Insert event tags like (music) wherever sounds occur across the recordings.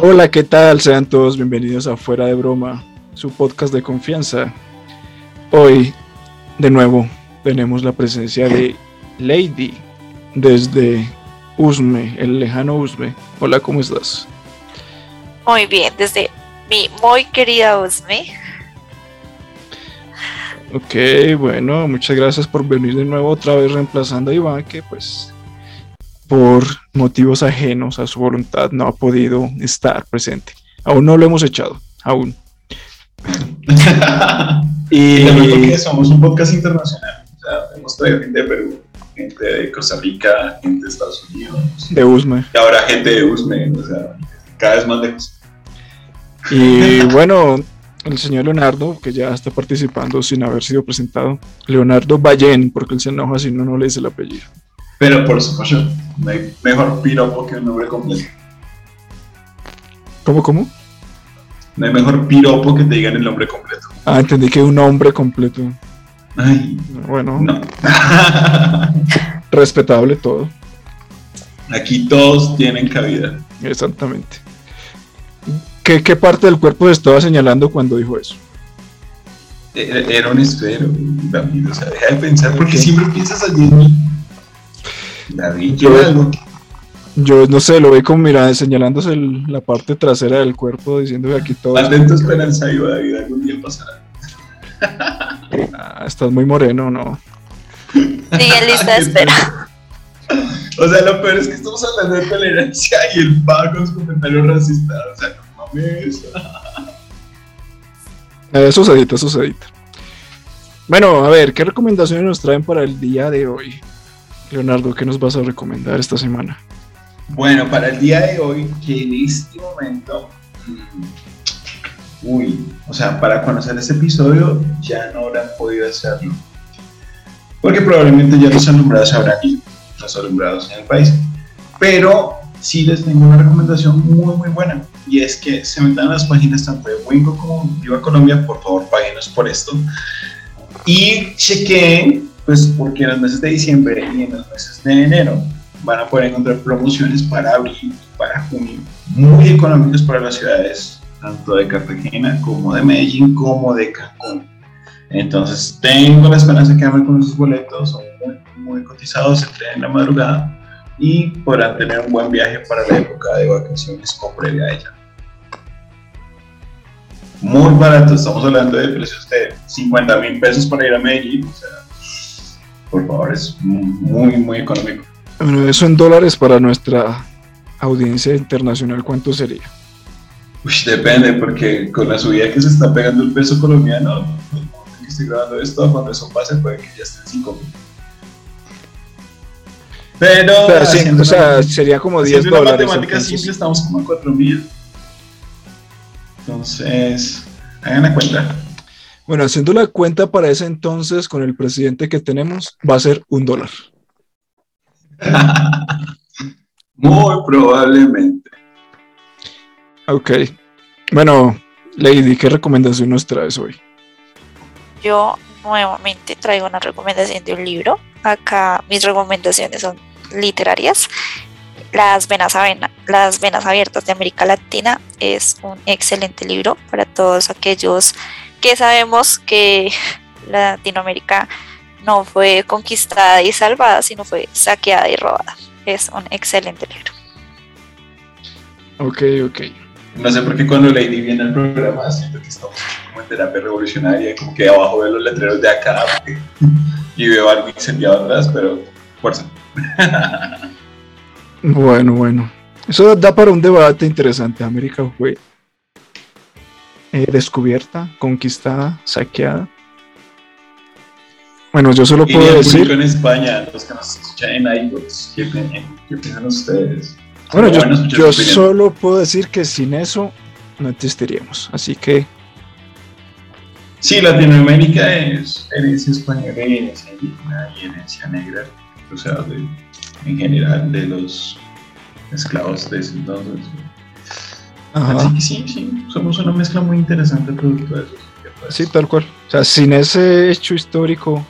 Hola, ¿qué tal? Sean todos bienvenidos a Fuera de Broma, su podcast de confianza. Hoy, de nuevo, tenemos la presencia de Lady desde Usme, el lejano Usme. Hola, ¿cómo estás? Muy bien, desde mi muy querida Usme. Ok, bueno, muchas gracias por venir de nuevo otra vez reemplazando a Iván, que pues por motivos ajenos a su voluntad no ha podido estar presente. Aún no lo hemos echado, aún. (laughs) y porque somos un podcast internacional. O sea, hemos traído gente de Perú, gente de Costa Rica, gente de Estados Unidos. De Usme. Y ahora gente de Usme, o sea, cada vez más lejos. Y (laughs) bueno, el señor Leonardo, que ya está participando sin haber sido presentado. Leonardo Ballén, porque él se enoja si no, no le dice el apellido. Pero por supuesto, no hay mejor piropo que un nombre completo. ¿Cómo, cómo? No hay mejor piropo que te digan el nombre completo. Ah, entendí que un nombre completo. Ay. Bueno. No. (laughs) respetable todo. Aquí todos tienen cabida. Exactamente. ¿Qué, ¿Qué, parte del cuerpo estaba señalando cuando dijo eso? E, e, era un esfero, David. O sea, deja de pensar porque siempre piensas allí en mí. David, yo, yo no sé, lo ve como mira, señalándose la parte trasera del cuerpo, diciendo que aquí todo. Atento esperanza, yo, David, algún día pasará. Ah, estás muy moreno, ¿no? Sí, en lista de espera. (laughs) O sea, lo peor es que estamos hablando de tolerancia y el pago con sus comentarios racistas. O sea, no mames. (laughs) Eh, eso se edita, eso se edita. Bueno, a ver, ¿qué recomendaciones nos traen para el día de hoy? Leonardo, ¿qué nos vas a recomendar esta semana? Bueno, para el día de hoy, que en este momento, mm, uy, o sea, para conocer este episodio ya no habrán podido hacerlo. Porque probablemente ya los alumbrados habrán ido, los alumbrados en el país. Pero sí les tengo una recomendación muy, muy buena. Y es que se metan las páginas tanto de Wingo como Viva Colombia, por favor, páguenos por esto. Y chequen pues porque en los meses de diciembre y en los meses de enero van a poder encontrar promociones para abril para junio muy económicas para las ciudades tanto de Cartagena como de Medellín como de Cancún. Entonces tengo la esperanza de quedarme con esos boletos, muy, cotizados, entre en la madrugada y podrán tener un buen viaje para la época de vacaciones o previa a ella. Muy barato, estamos hablando de precios de 50 mil pesos para ir a Medellín, o sea, por favor, es muy, muy económico. Bueno, eso en dólares para nuestra audiencia internacional, ¿cuánto sería? Uy, depende, porque con la subida que se está pegando el peso colombiano, que estoy grabando esto, cuando eso pase, puede que ya esté en 5 mil. Pero, o sea, sería como 10 dólares. matemática simple, estamos como a 4 mil. Entonces, hagan la cuenta. Bueno, haciendo la cuenta para ese entonces con el presidente que tenemos, va a ser un dólar. (laughs) Muy probablemente. Ok. Bueno, Lady, ¿qué recomendación nos traes hoy? Yo nuevamente traigo una recomendación de un libro. Acá mis recomendaciones son literarias. Las venas, las venas abiertas de América Latina es un excelente libro para todos aquellos que sabemos que Latinoamérica no fue conquistada y salvada, sino fue saqueada y robada. Es un excelente libro. Ok, ok. No sé por qué cuando Lady viene al programa siento que estamos como en terapia revolucionaria, como que abajo veo los letreros de acá (laughs) y veo algo incendiado atrás, pero fuerza. (laughs) bueno, bueno. Eso da para un debate interesante. América fue eh, descubierta, conquistada, saqueada. Bueno, yo solo puedo decir. en España, los que nos escuchan en iBooks, ¿qué, piensan ustedes? Bueno, yo, solo puedo decir que sin eso no existiríamos. Así que. Sí, Latinoamérica es herencia española y herencia indígena y herencia negra. O sea, en general de los esclavos de ese entonces. Así que sí, sí, somos una mezcla muy interesante producto de eso. Sí, tal cual. O sea, sin ese hecho histórico,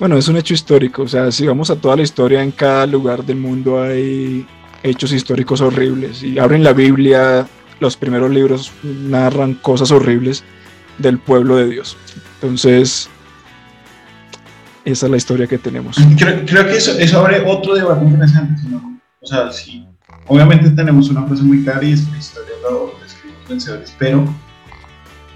bueno, es un hecho histórico. O sea, si vamos a toda la historia, en cada lugar del mundo hay hechos históricos horribles. Y abren la Biblia, los primeros libros narran cosas horribles del pueblo de Dios. Entonces, esa es la historia que tenemos. Creo, que eso, eso abre otro debate interesante. O sea, sí, obviamente tenemos una cosa muy clara y es que la historia lo describimos vencedores, pero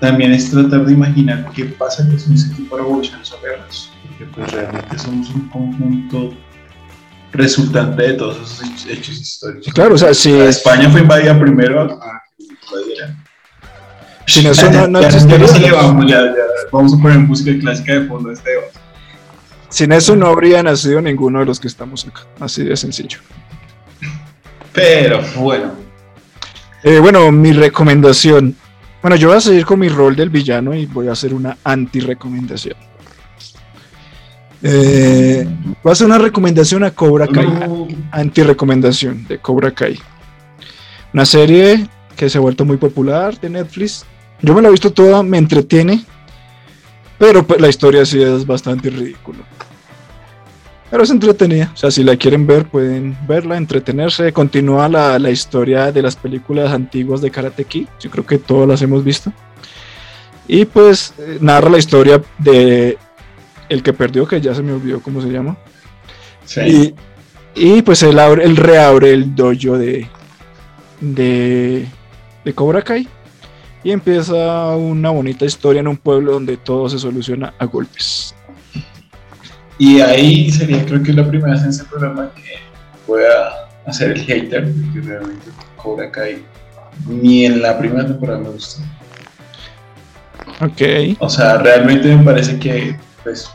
también es tratar de imaginar qué pasa con ese tipo de revoluciones o guerras, porque pues realmente somos un conjunto resultante de todos esos hechos históricos. Claro, o sea, si España fue invadida primero a que Sin eso no, no (laughs) existiría. vamos, ya, ya, vamos a poner música clásica de fondo este. Sin eso no habría nacido ninguno de los que estamos acá, así de sencillo. Pero bueno. Eh, bueno, mi recomendación. Bueno, yo voy a seguir con mi rol del villano y voy a hacer una anti-recomendación. Eh, voy a hacer una recomendación a Cobra Kai. Anti-recomendación de Cobra Kai. Una serie que se ha vuelto muy popular de Netflix. Yo me la he visto toda, me entretiene. Pero pues, la historia sí es bastante ridícula. Pero es entretenida. O sea, si la quieren ver, pueden verla, entretenerse. Continúa la, la historia de las películas antiguas de Karate Kid. Yo creo que todas las hemos visto. Y pues eh, narra la historia de el que perdió, que ya se me olvidó cómo se llama. Sí. Y, pues él, abre, él reabre el dojo de, de, de Cobra Kai. Y empieza una bonita historia en un pueblo donde todo se soluciona a golpes. Y ahí sería, creo que la primera vez en ese programa que voy a hacer el hater, porque realmente Cobra Kai ni en la primera temporada me gustó. Ok. O sea, realmente me parece que, pues,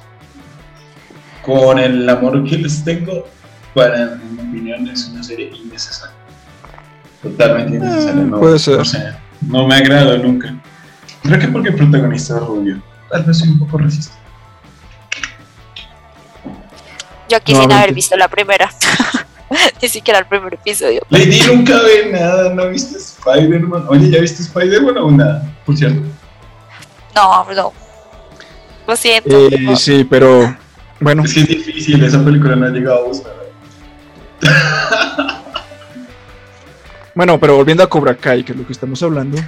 con el amor que les tengo, para mi opinión es una serie innecesaria. Totalmente innecesaria. no, puede ser. no me agrado nunca. Creo que porque el protagonista es rubio. Tal vez soy un poco resistente. Yo aquí sin haber visto la primera. (laughs) Ni siquiera el primer episodio. Lady nunca ve nada, ¿no viste Spider-Man? Oye, ¿ya viste Spider-Man o nada? Por cierto. No, no. Lo siento. Eh, sí, pero bueno. Es que es difícil, esa película no ha llegado a buscar. (laughs) bueno, pero volviendo a Cobra Kai, que es lo que estamos hablando.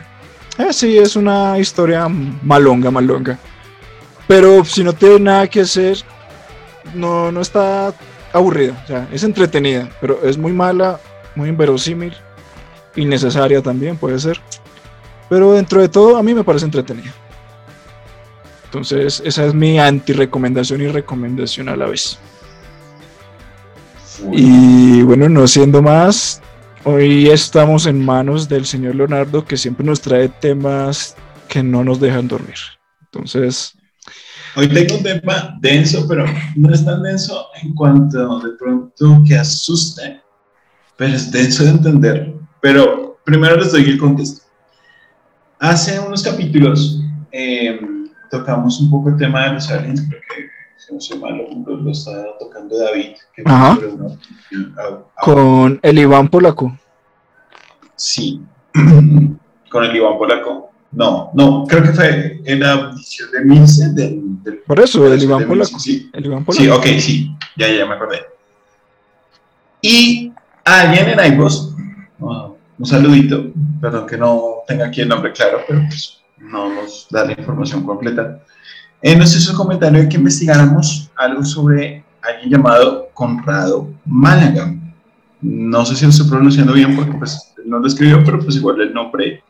Eh, sí, es una historia malonga, malonga. Pero si no tiene nada que hacer, no, no está aburrida, o sea, es entretenida, pero es muy mala, muy inverosímil, innecesaria también puede ser, pero dentro de todo a mí me parece entretenida. Entonces, esa es mi anti-recomendación y recomendación a la vez. Y bueno, no siendo más, hoy estamos en manos del señor Leonardo que siempre nos trae temas que no nos dejan dormir. Entonces, Hoy tengo un tema denso, pero no es tan denso en cuanto de pronto que asuste, pero es denso de entender. Pero primero les doy el contexto. Hace unos capítulos em, tocamos un poco el tema de los aliens, porque si no soy malo, lo, está tocando David. Ajá. Con el Iván Polaco. Sí, (clears throat) con el Iván Polaco. No, no, creo que fue en la edición de Milce del, Por eso, el Iván Polaco. Sí. el Iván Polaco. Sí, ok, sí, ya, ya me acordé. Y alguien en iVoox, un saludito, perdón que no tenga aquí el nombre claro, pero pues no nos da la información completa. Eh, nos hizo un comentario de que investigáramos algo sobre alguien llamado Conrado Málaga. No sé si lo estoy pronunciando bien porque pues no lo escribió, pero pues igual el nombre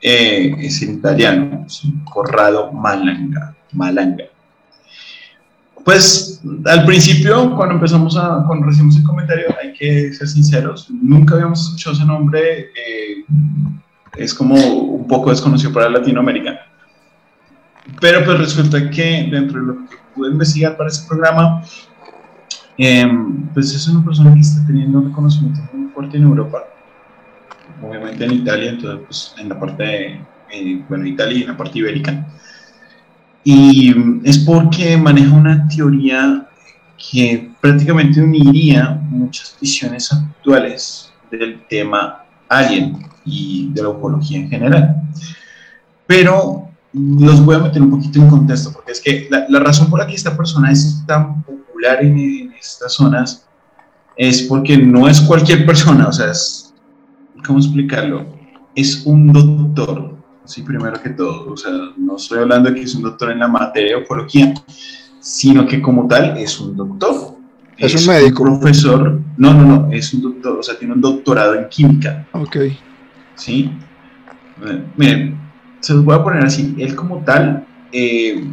eh, es en italiano, Corrado Malanga, Malanga. Pues al principio, cuando empezamos a, cuando recibimos el comentario, hay que ser sinceros, nunca habíamos escuchado ese nombre, eh, es como un poco desconocido para Latinoamérica. Pero pues resulta que dentro de lo que pude investigar para ese programa, em, pues es una persona que está teniendo un reconocimiento muy fuerte en Europa obviamente en Italia, entonces pues, en la parte, de, eh, bueno, Italia y en la parte ibérica. Y es porque maneja una teoría que prácticamente uniría muchas visiones actuales del tema alien y de la ufología en general. Pero los voy a meter un poquito en contexto, porque es que la, razón por la que esta persona es tan popular en, en estas zonas es porque no es cualquier persona, o sea, es, ¿cómo explicarlo? Es un doctor, sí, primero que todo, o sea, no estoy hablando de que es un doctor en la materia de ecología, sino que como tal es un doctor. Es, un médico. profesor, no, no, no, es un doctor, o sea, tiene un doctorado en química. Ok. ¿Sí? Miren, se los voy a poner así, él como tal, eh,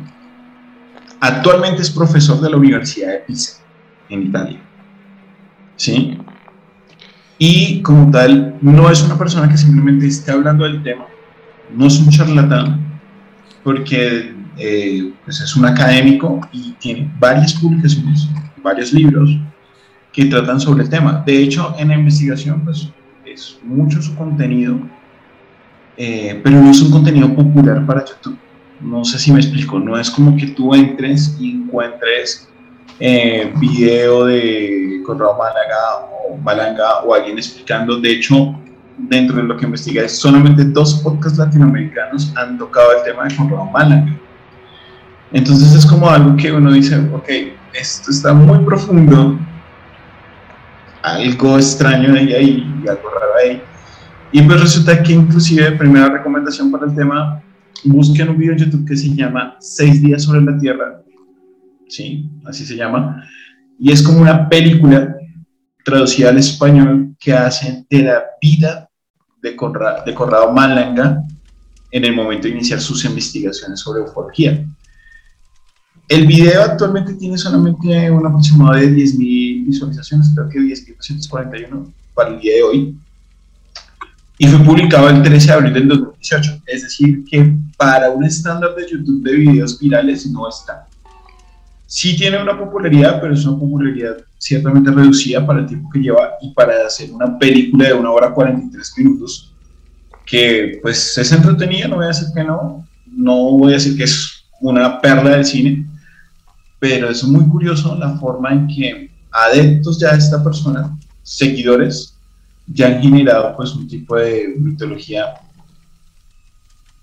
actualmente es profesor de la Universidad de Pisa, en Italia. ¿sí? Y como tal, no es una persona que simplemente esté hablando del tema, no es un charlatán, porque eh, pues es un académico y tiene varias publicaciones, varios libros que tratan sobre el tema. De hecho, en la investigación, pues es mucho su contenido, eh, pero no es un contenido popular para YouTube. No sé si me explico, no es como que tú entres y encuentres eh, video de Conrado Málaga o Malanga o alguien explicando. De hecho, dentro de lo que investiga, solamente dos podcasts latinoamericanos han tocado el tema de Conrado Málaga. Entonces es como algo que uno dice, ok, esto está muy profundo, algo extraño ahí, ahí algo raro ahí. Y pues resulta que inclusive, primera recomendación para el tema, busquen un video en YouTube que se llama Seis días sobre la Tierra, ¿sí? Así se llama. Y es como una película traducida al español que hacen de la vida de Conrado, de Conrado Malanga en el momento de iniciar sus investigaciones sobre ufología. El video actualmente tiene solamente un aproximado de 10.000 visualizaciones, creo que 10.241 para el día de hoy. Y fue publicado el 13 de abril del 2018. Es decir, que para un estándar de YouTube de videos virales no está sí tiene una popularidad, pero es una popularidad ciertamente reducida para el tiempo que lleva y para hacer una película de una hora 43 minutos, que pues es entretenida, no voy a decir que no, no voy a decir que es una perla del cine, pero es muy curioso la forma en que adeptos ya de esta persona, seguidores, ya han generado pues un tipo de mitología,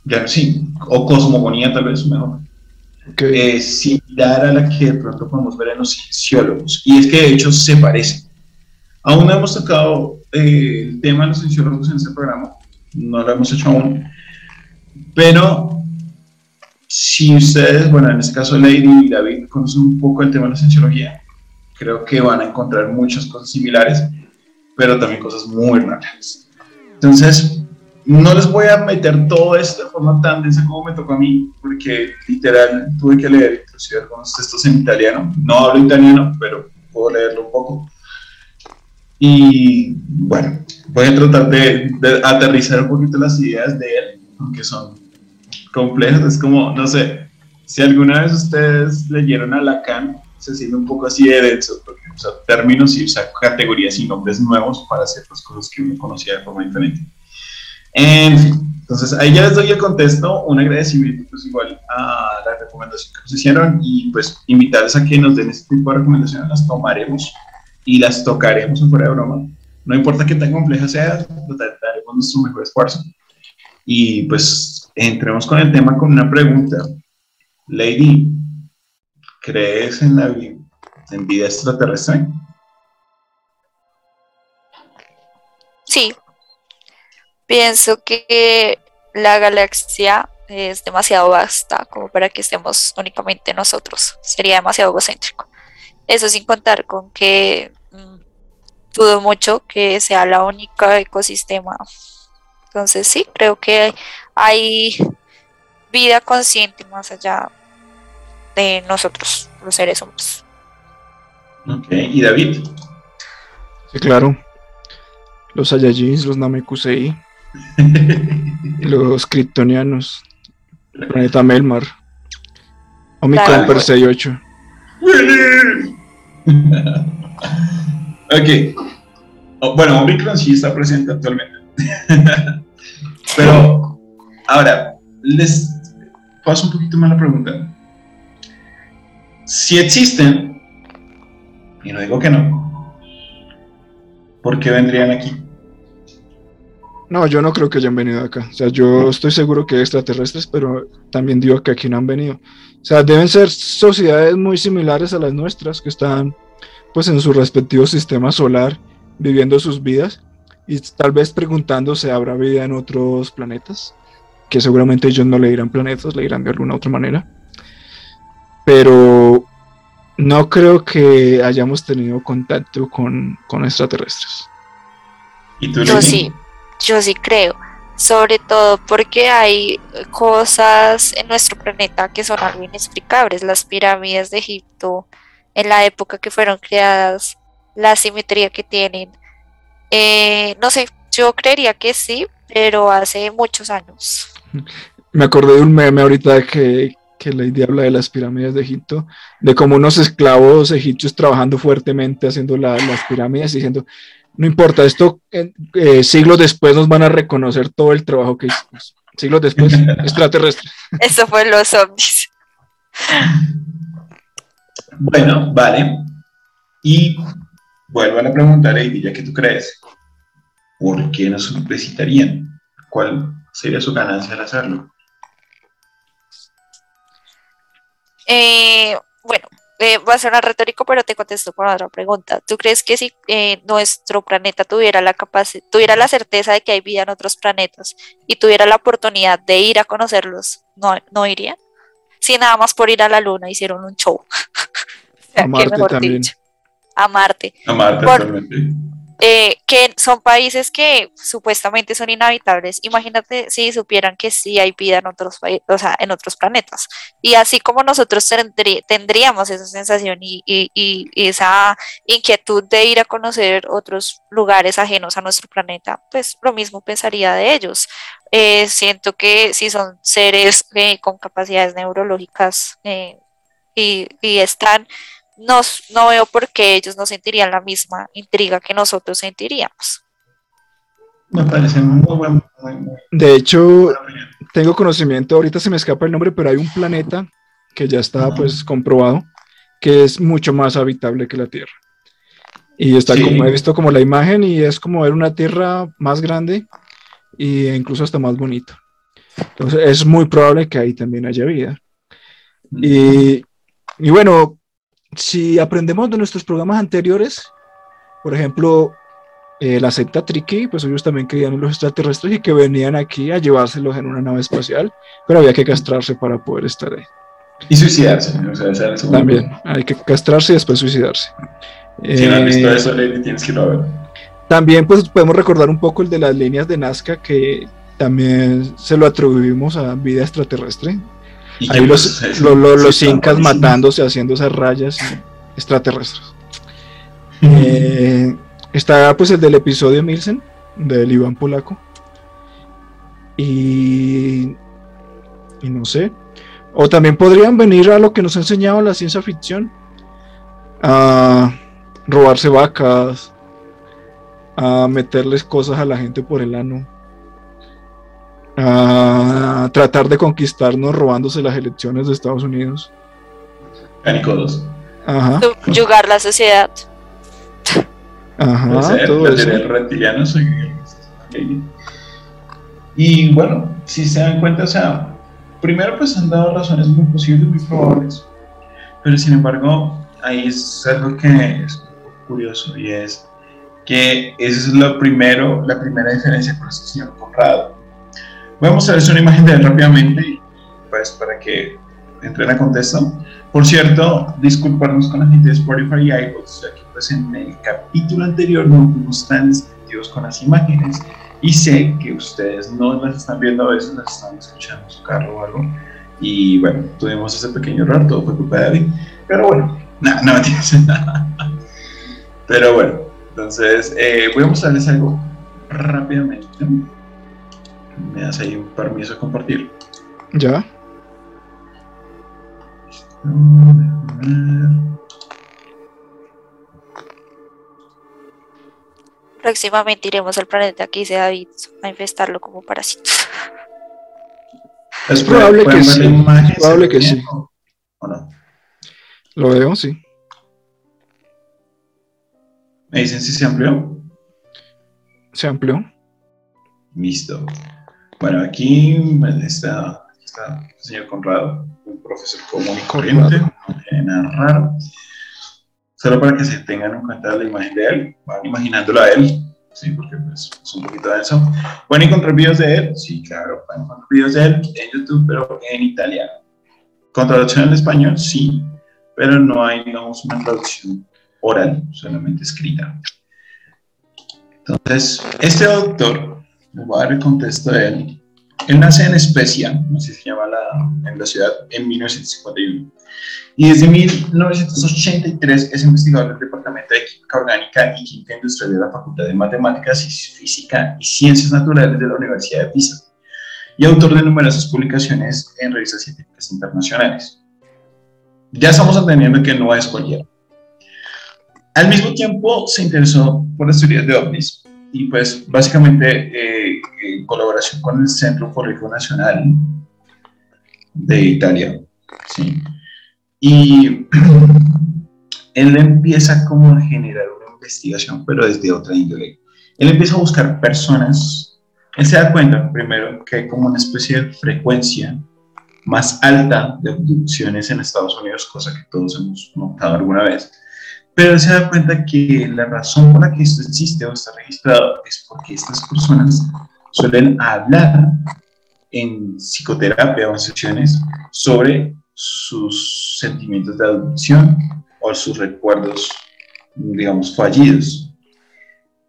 ya sí, o cosmogonía tal vez mejor, es similar a la que de pronto podemos ver en los cienciólogos. Y es que de hecho se parece. Aún no hemos tocado eh, el tema de los cienciólogos en este programa, no lo hemos hecho aún, pero si ustedes, bueno, en este caso Lady y David conocen un poco el tema de la cienciología, creo que van a encontrar muchas cosas similares, pero también cosas muy raras. Entonces, no les voy a meter todo esto de forma tan densa como me tocó a mí, porque literal tuve que leer inclusive algunos textos en italiano. No hablo italiano, pero puedo leerlo un poco. Y bueno, voy a tratar de, aterrizar un poquito las ideas de él, aunque son complejas. Es como, no sé, si alguna vez ustedes leyeron a Lacan, se siente un poco así de denso, porque usa términos y usa categorías y nombres nuevos para hacer las cosas que uno conocía de forma diferente. En fin, entonces ahí ya les doy el contexto, un agradecimiento pues igual a la recomendación que nos hicieron y pues invitarles a que nos den este tipo de recomendaciones, las tomaremos y las tocaremos en fuera de broma. No importa qué tan compleja sea, daremos nuestro mejor esfuerzo. Y pues entremos con el tema con una pregunta. Lady, ¿crees en la en vida extraterrestre? Sí, Pienso que la galaxia es demasiado vasta como para que estemos únicamente nosotros. Sería demasiado egocéntrico. Eso sin contar con que mm, dudo mucho que sea la única ecosistema. Entonces sí, creo que hay vida consciente más allá de nosotros, los seres humanos. Ok, ¿y David? Sí, claro. Los Saiyajins, los Namekusei, los kryptonianos, planeta Melmar, Omicron per 68. ok. Oh, bueno, Omicron sí está presente actualmente. (laughs) Pero, ahora, les paso un poquito más la pregunta. Si existen, y no digo que no, ¿por qué vendrían aquí? No, yo no creo que hayan venido acá. O sea, yo estoy seguro que hay extraterrestres, pero también digo que aquí no han venido. O sea, deben ser sociedades muy similares a las nuestras, que están pues en su respectivo sistema solar, viviendo sus vidas y tal vez preguntándose, ¿habrá vida en otros planetas? Que seguramente ellos no le dirán planetas, le dirán de alguna otra manera. Pero no creo que hayamos tenido contacto con, con extraterrestres. ¿Y tú, Yo sí, yo sí creo. Sobre todo porque hay cosas en nuestro planeta que son algo inexplicables. Las pirámides de Egipto, en la época que fueron creadas, la simetría que tienen. Eh, no sé, yo creería que sí, pero hace muchos años. Me acordé de un meme ahorita que, que Lady habla de las pirámides de Egipto, de como unos esclavos egipcios trabajando fuertemente haciendo la- las pirámides, diciendo, no importa, esto eh, eh, siglos después nos van a reconocer todo el trabajo que hicimos. Siglos después, (laughs) extraterrestre. Eso fue los ovnis. Bueno, vale. Y vuelvo a la pregunta, Lady, ya que tú crees, ¿por qué nos visitarían? ¿Cuál sería su ganancia al hacerlo? Eh, bueno, eh, va a sonar retórico, pero te contesto con otra pregunta. ¿Tú crees que si eh, nuestro planeta tuviera la capacidad, tuviera la certeza de que hay vida en otros planetas y tuviera la oportunidad de ir a conocerlos, no, no irían? Si nada más por ir a la luna hicieron un show. (laughs) O sea, A qué Marte mejor también. dicho. A Marte. A Marte Por-. Eh, que son países que supuestamente son inhabitables. Imagínate si supieran que sí hay vida en otros países, o sea, en otros planetas. Y así como nosotros tendrí- tendríamos esa sensación y, esa inquietud de ir a conocer otros lugares ajenos a nuestro planeta, pues lo mismo pensaría de ellos. Eh, siento que si son seres eh, con capacidades neurológicas y están no, no veo por qué ellos no sentirían la misma intriga que nosotros sentiríamos. Me parece muy buen, muy, muy De hecho, tengo conocimiento, ahorita se me escapa el nombre, pero hay un planeta que ya está pues comprobado, que es mucho más habitable que la Tierra. Y está Sí. como, he visto como la imagen y es como ver una Tierra más grande e incluso hasta más bonito. Entonces es muy probable que ahí también haya vida. Y, y bueno, si aprendemos de nuestros programas anteriores, por ejemplo, eh, la secta Triqui, pues ellos también creían en los extraterrestres y que venían aquí a llevárselos en una nave espacial, pero había que castrarse para poder estar ahí. Y suicidarse. O sea. También, hay que castrarse y después suicidarse. Si no has visto Eh, eso, Lady, tienes que irlo a ver. También pues podemos recordar un poco el de las líneas de Nazca que también se lo atribuimos a vida extraterrestre. Y Ahí los, pues, lo- lo- sí, los incas matándose, haciendo esas rayas extraterrestres. (laughs) Eh, está pues el del episodio Milsen, del Iván Polaco. Y, y no sé. O también podrían venir a lo que nos ha enseñado la ciencia ficción. A robarse vacas. A meterles cosas a la gente por el ano. A tratar de conquistarnos robándose las elecciones de Estados Unidos. Pánico 2. Ajá, Subyugar la sociedad. ajá, ser, todo eso. teoría del reptiliano, soy Lady. Y bueno, si se dan cuenta, o sea, primero pues han dado razones muy posibles, muy probables, pero sin embargo, ahí es algo que es curioso y es que eso es lo primero, la primera diferencia con este señor Conrado. Vamos a ver una imagen de él rápidamente, pues para que entren a contexto. Por cierto, disculparnos con la gente de Spotify y iVoox, ya que pues en el capítulo anterior no fuimos tan descriptivos con las imágenes y sé que ustedes no las están viendo a veces, las están escuchando en su carro o algo. Y bueno, tuvimos ese pequeño error, todo fue culpa de David. Pero bueno, no, no tienes nada. Pero bueno, entonces eh, voy a mostrarles algo rápidamente. Me das ahí un permiso de compartir. Ya. Próximamente iremos al planeta que dice David a infestarlo como parásitos. Es probable ¿Pueden que sí, es probable ¿Se ve que sí. o- ¿O no? lo veo, sí. ¿Me dicen si se amplió? Se amplió. Listo. Bueno, aquí está, está el señor Conrado, un profesor común y corriente, no tiene nada raro. solo para que se tengan en cuenta la imagen de él, van imaginándolo a él, sí, porque pues, es un poquito denso. ¿Pueden encontrar videos de él? Sí, claro, pueden encontrar videos de él en YouTube, pero en italiano. ¿Con traducción en español? Sí, pero no hay, digamos, una traducción oral, solamente escrita. Entonces, este doctor, les voy a dar el contexto de él, él nace en Especia, si se llama la, en la ciudad, en 1951. Y desde 1983 es investigador del Departamento de Química Orgánica y Química Industrial de la Facultad de Matemáticas y Física y Ciencias Naturales de la Universidad de Pisa. Y autor de numerosas publicaciones en revistas científicas internacionales. Ya estamos entendiendo que no es cualquiera. Al mismo tiempo se interesó por las teorías de ovnis y pues básicamente eh, en colaboración con el Centro Ufológico Nacional de Italia. ¿sí? Y (clears throat) él empieza como a generar una investigación, pero desde otra índole. Él empieza a buscar personas, él se da cuenta primero que hay como una especie de frecuencia más alta de abducciones en Estados Unidos, cosa que todos hemos notado alguna vez, pero se da cuenta que la razón por la que esto existe o está registrado es porque estas personas suelen hablar en psicoterapia o en sesiones sobre sus sentimientos de adopción o sus recuerdos, digamos, fallidos.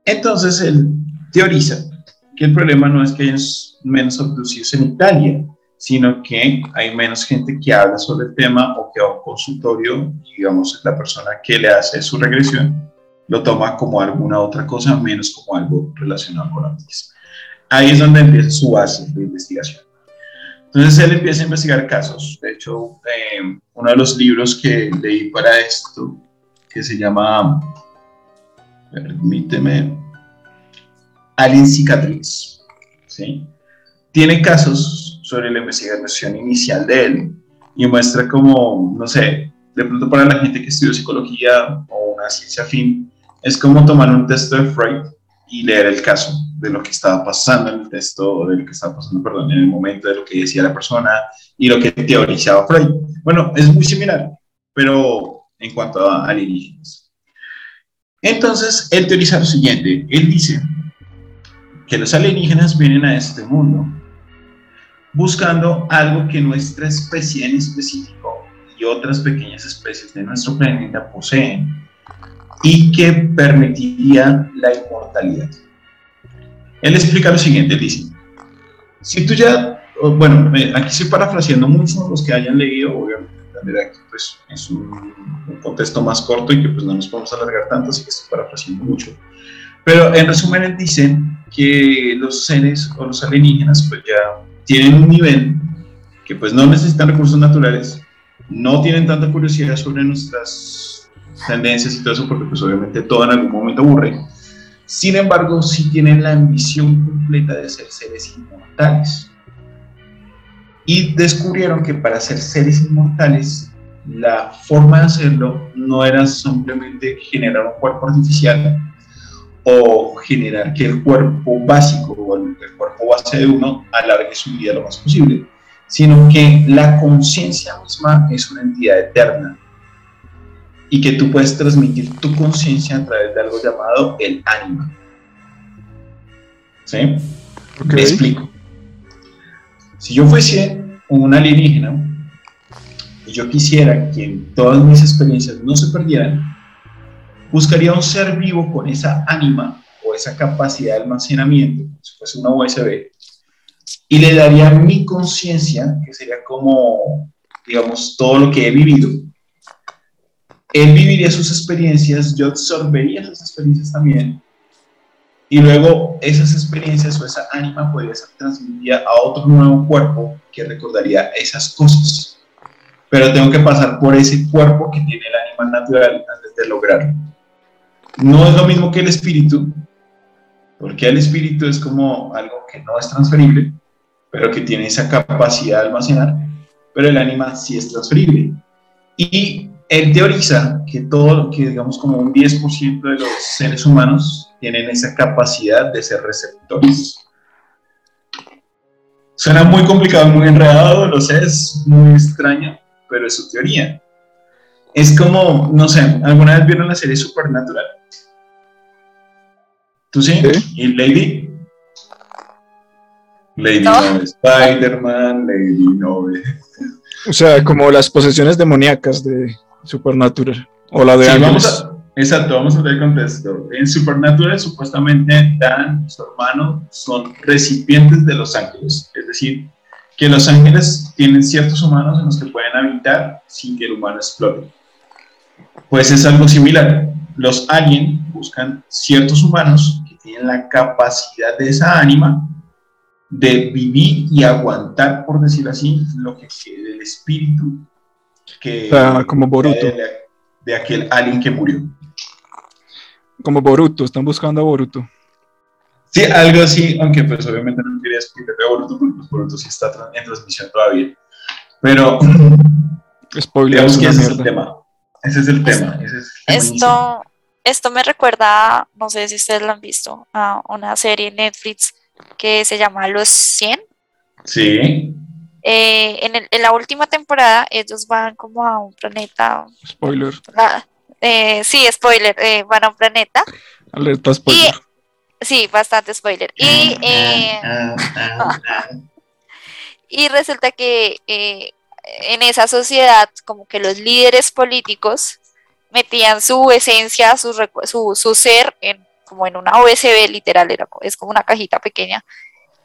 Entonces él teoriza que el problema no es que haya menos abducidos en Italia, sino que hay menos gente que habla sobre el tema o que va a un consultorio digamos la persona que le hace su regresión lo toma como alguna otra cosa menos como algo relacionado con ovnis. Ahí es donde empieza su base de investigación. Entonces él empieza a investigar casos. De hecho, eh, uno de los libros que leí para esto, que se llama, permíteme, Alien Cicatriz, ¿sí? tiene casos sobre la investigación inicial de él y muestra como, no sé, de pronto para la gente que estudió psicología o una ciencia fin, es como tomar un texto de Freud y leer el caso de lo que estaba pasando en el texto, de lo que estaba pasando, perdón, en el momento de lo que decía la persona y lo que teorizaba Freud. Bueno, es muy similar, pero en cuanto a alienígenas. Entonces, él teoriza lo siguiente, él dice que los alienígenas vienen a este mundo buscando algo que nuestra especie en específico y otras pequeñas especies de nuestro planeta poseen y que permitiría la inmortalidad. Él explica lo siguiente, dice, si tú ya, bueno, aquí estoy parafraseando mucho los que hayan leído, obviamente aquí pues es un, un, contexto más corto y que pues no nos podemos alargar tanto, así que estoy parafraseando mucho. Pero en resumen él dice que los seres o los alienígenas pues ya tienen un nivel que pues no necesitan recursos naturales, no tienen tanta curiosidad sobre nuestras tendencias y todo eso, porque pues obviamente todo en algún momento aburre. Sin embargo, sí tienen la ambición completa de ser seres inmortales. Y descubrieron que para ser seres inmortales, la forma de hacerlo no era simplemente generar un cuerpo artificial, o generar que el cuerpo básico o el, cuerpo base de uno alargue su vida lo más posible, sino que la conciencia misma es una entidad eterna y que tú puedes transmitir tu conciencia a través de algo llamado el ánima. ¿Sí? Me explico. Si yo fuese un alienígena y yo quisiera que todas mis experiencias no se perdieran, buscaría un ser vivo con esa ánima o esa capacidad de almacenamiento, si fuese una USB, y le daría mi conciencia, que sería como, digamos, todo lo que he vivido. Él viviría sus experiencias, yo absorbería esas experiencias también, y luego esas experiencias o esa ánima podría ser transmitida a otro nuevo cuerpo que recordaría esas cosas. Pero tengo que pasar por ese cuerpo que tiene el ánima natural antes de lograrlo no es lo mismo que el espíritu, porque el espíritu es como algo que no es transferible, pero que tiene esa capacidad de almacenar, pero el ánima sí es transferible. Y él teoriza que todo, que digamos como un 10% de los seres humanos tienen esa capacidad de ser receptores. Suena muy complicado, muy enredado, lo sé, es muy extraño, pero es su teoría. Es como, no sé, ¿alguna vez vieron la serie Supernatural? ¿Tú sí? ¿Y Lady? Lady no, Spider-Man, Lady no. O sea, como las posesiones demoníacas de Supernatural. O la de sí, vamos Exacto, vamos a ver el contexto. En Supernatural, supuestamente, Dan y su hermano son recipientes de los ángeles. Es decir, que los ángeles tienen ciertos humanos en los que pueden habitar sin que el humano explote. Pues es algo similar. Los aliens buscan ciertos humanos que tienen la capacidad de esa ánima de vivir y aguantar, por decir así, lo que el espíritu que como Boruto. de aquel alien que murió. Como Boruto, están buscando a Boruto. Sí, algo así, aunque pues obviamente no quería explicar a Boruto porque pues, Boruto sí está en transmisión todavía. Pero... Spoiler, ese es el tema. Ese es el tema. esto, esto me recuerda, no sé si ustedes lo han visto, a una serie en Netflix que se llama Los 100. Sí. Eh, en, en, la última temporada ellos van como a un planeta. Spoiler. Eh, sí, spoiler, eh, van a un planeta. Alerta spoiler. sí, bastante spoiler. Y, eh, (laughs) y resulta que en esa sociedad, como que los líderes políticos metían su esencia, su, su, su ser, en, como en una USB literal, era, es como una cajita pequeña,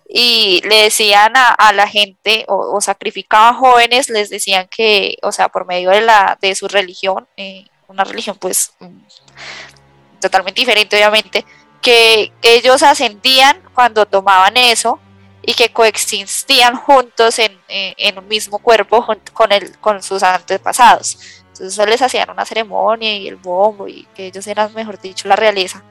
y le decían a, la gente o, sacrificaban jóvenes, les decían que, o sea, por medio de, la, de su religión, eh, una religión pues totalmente diferente obviamente, que ellos ascendían cuando tomaban eso y que coexistían juntos en, un mismo cuerpo con, el, con sus antepasados. Entonces les hacían una ceremonia y el bombo y que ellos eran, mejor dicho, la realeza.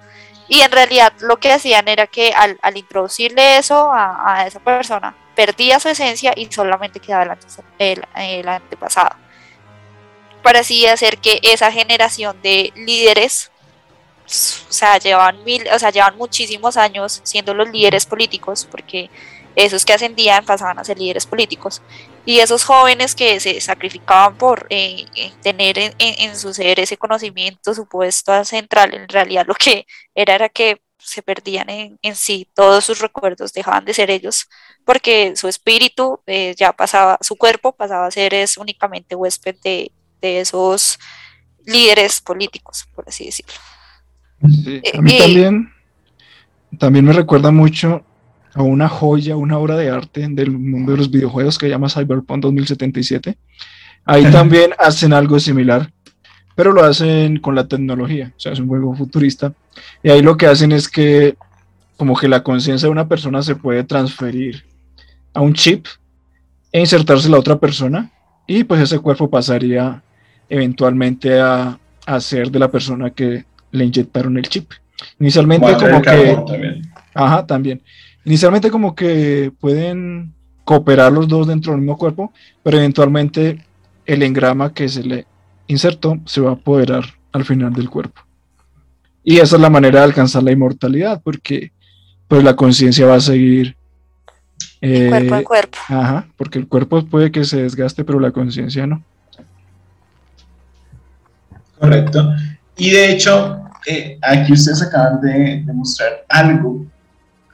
Y en realidad lo que hacían era que al, introducirle eso a, esa persona, perdía su esencia y solamente quedaba el antepasado para así hacer que esa generación de líderes, o sea, llevan mil, o sea, llevan muchísimos años siendo los líderes políticos, porque esos que ascendían pasaban a ser líderes políticos. Y esos jóvenes que se sacrificaban por eh, eh, tener en, su ser ese conocimiento supuesto central, en realidad lo que era era que se perdían en, sí, todos sus recuerdos dejaban de ser ellos, porque su espíritu eh, ya pasaba, su cuerpo pasaba a ser es únicamente huésped de, de esos líderes políticos, por así decirlo. a mí también, también me recuerda mucho a una joya, una obra de arte del mundo de los videojuegos que se llama Cyberpunk 2077. Ahí también hacen algo similar, pero lo hacen con la tecnología, o sea, es un juego futurista. Y ahí lo que hacen es que como que la conciencia de una persona se puede transferir a un chip e insertarse la otra persona y pues ese cuerpo pasaría eventualmente a, a ser de la persona que le inyectaron el chip. Inicialmente como que... También. Ajá, también. Inicialmente como que pueden cooperar los dos dentro del mismo cuerpo, pero eventualmente el engrama que se le insertó se va a apoderar al final del cuerpo. Y esa es la manera de alcanzar la inmortalidad, porque pues la conciencia va a seguir... Eh, cuerpo a cuerpo. Ajá, porque el cuerpo puede que se desgaste, pero la conciencia no. Correcto. Y de hecho, eh, aquí ustedes acaban de demostrar algo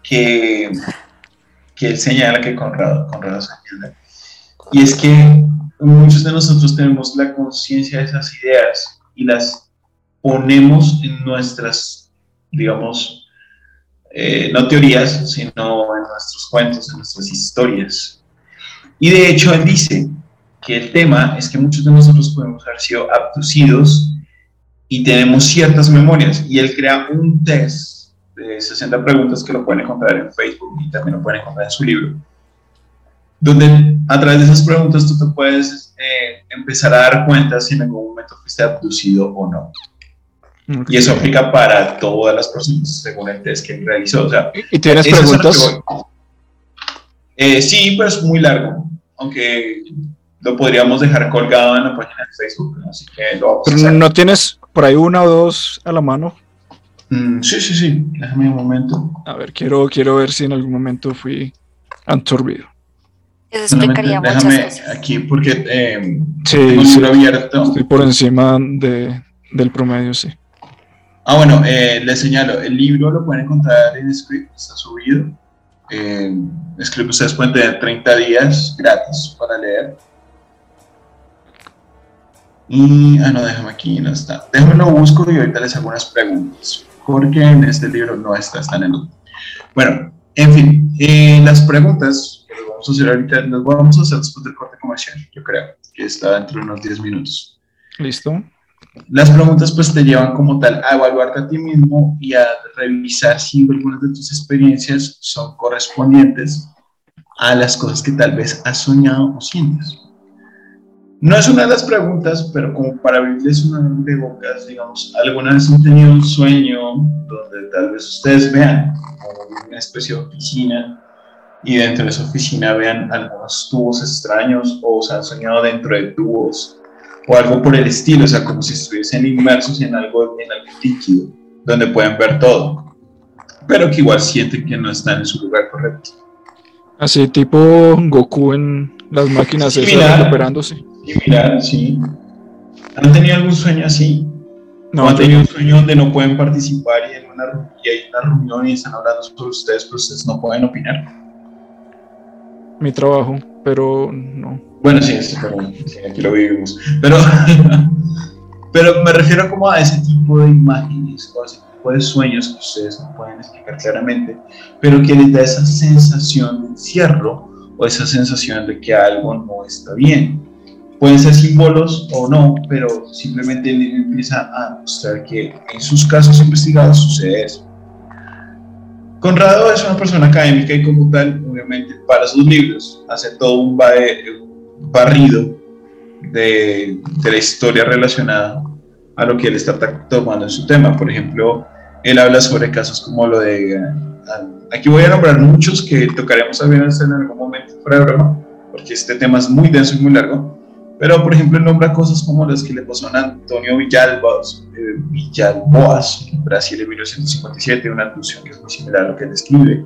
que, que él señala que Conrado, Conrado señala. Y es que muchos de nosotros tenemos la conciencia de esas ideas y las ponemos en nuestras, digamos, eh, no teorías, sino en nuestros cuentos, en nuestras historias. Y de hecho, él dice que el tema es que muchos de nosotros podemos haber sido abducidos y tenemos ciertas memorias. Y él crea un test de 60 preguntas que lo pueden encontrar en Facebook y también lo pueden encontrar en su libro, donde a través de esas preguntas tú te puedes eh, empezar a dar cuenta si en algún momento fuiste abducido o no. Y eso aplica para todas las personas, según el test que él realizó. O sea, ¿Y tienes preguntas? Eh, sí, pero es muy largo, aunque lo podríamos dejar colgado en la página de Facebook, así que lo vamos Pero no tienes por ahí una o dos a la mano. Mm, sí, sí, sí, déjame un momento. A ver, quiero, quiero ver si en algún momento fui absorbido. Eso explicaría muchas déjame cosas. aquí porque eh, Sí, tengo un sí, libro abierto. estoy por encima de, del promedio, sí. Ah, bueno, eh, les señalo, el libro lo pueden encontrar en Script, está subido. Eh, Script ustedes pueden tener 30 días gratis para leer. Y, ah, no, déjame aquí, no está. Déjame lo busco y ahorita les hago unas preguntas, porque en este libro no está, el otro. Bueno, en fin, eh, las preguntas que vamos a hacer ahorita, las vamos a hacer después del corte comercial, yo creo, que está dentro de unos 10 minutos. ¿Listo? Las preguntas pues te llevan como tal a evaluarte a ti mismo y a revisar si algunas de tus experiencias son correspondientes a las cosas que tal vez has soñado o sientes. No es una de las preguntas, pero como para abrirles una de bocas, digamos, ¿alguna vez han tenido un sueño donde tal vez ustedes vean una especie de oficina y dentro de esa oficina vean algunos tubos extraños o se han soñado dentro de tubos o algo por el estilo, o sea, como si estuviesen inmersos en algo, en algo líquido, donde pueden ver todo, pero que igual sienten que no están en su lugar correcto. Así tipo Goku en las máquinas Sí, esas mira. recuperándose. Y mirar, sí. ¿Han tenido algún sueño así? ¿O No, han tenido un sueño donde no pueden participar y, en una, y hay una reunión y están hablando sobre ustedes, pero ustedes no pueden opinar? mi trabajo, pero no. Bueno, sí, sí, pero, sí, aquí lo vivimos. Pero, (laughs) pero me refiero como a ese tipo de imágenes o a ese tipo de sueños que ustedes no pueden explicar claramente, pero que les da esa sensación de encierro o esa sensación de que algo no está bien. Pueden ser símbolos o no, pero simplemente libro empieza a mostrar que en sus casos investigados sucede eso. Conrado es una persona académica y como tal, obviamente, para sus libros hace todo un ba- un barrido de, de la historia relacionada a lo que él está tomando en su tema. Por ejemplo, él habla sobre casos como lo de... aquí voy a nombrar muchos que tocaremos también en algún momento fuera de broma, porque este tema es muy denso y muy largo. Pero, por ejemplo, nombra cosas como las que le pasó a Antonio Villalbaos, eh, Villalboas, en Brasil en 1957, una abducción que es muy similar a lo que él describe.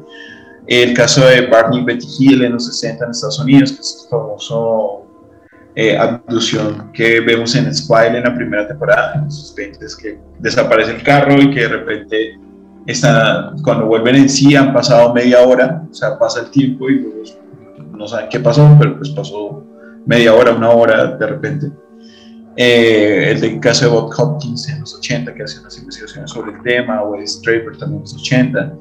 El caso de Barney Betty Hill en los 60 en Estados Unidos, que es el famoso eh, abducción que vemos en Spile en la primera temporada, en los 20 es que desaparece el carro y que de repente está, cuando vuelven en sí han pasado media hora, o sea, pasa el tiempo y no saben qué pasó, pero pues pasó media hora, una hora de repente. Eh, el del caso de Bob Hopkins en los 80, que hace unas investigaciones sobre el tema, o Wes Draper también en los 80,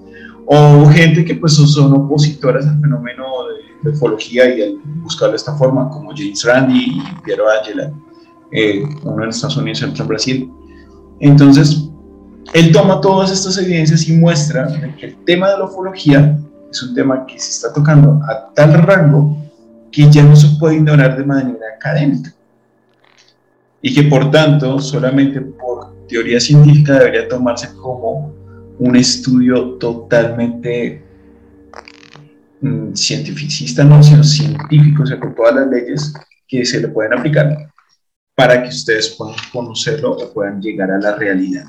o gente que pues son opositoras al fenómeno de, de ufología y al buscarlo de esta forma, como James Randi y Piero Angela, eh, uno en Estados Unidos y otro en Brasil. Entonces, él toma todas estas evidencias y muestra que el tema de la ufología es un tema que se está tocando a tal rango que ya no se puede ignorar de manera académica y que por tanto solamente por teoría científica debería tomarse como un estudio totalmente mm, cientificista, no, sino científico, o sea, con todas las leyes que se le pueden aplicar para que ustedes puedan conocerlo o puedan llegar a la realidad.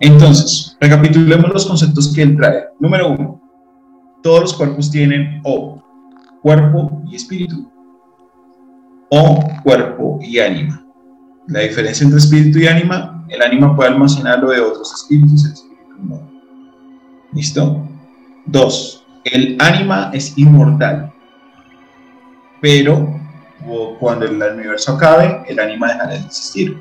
Entonces, recapitulemos los conceptos que él trae. Número uno, todos los cuerpos tienen o cuerpo y espíritu o cuerpo y ánima. La diferencia entre espíritu y ánima, el ánima puede almacenar lo de otros espíritus, el espíritu no. ¿Listo? Dos, el ánima es inmortal, pero cuando el universo acabe, el ánima dejará de existir.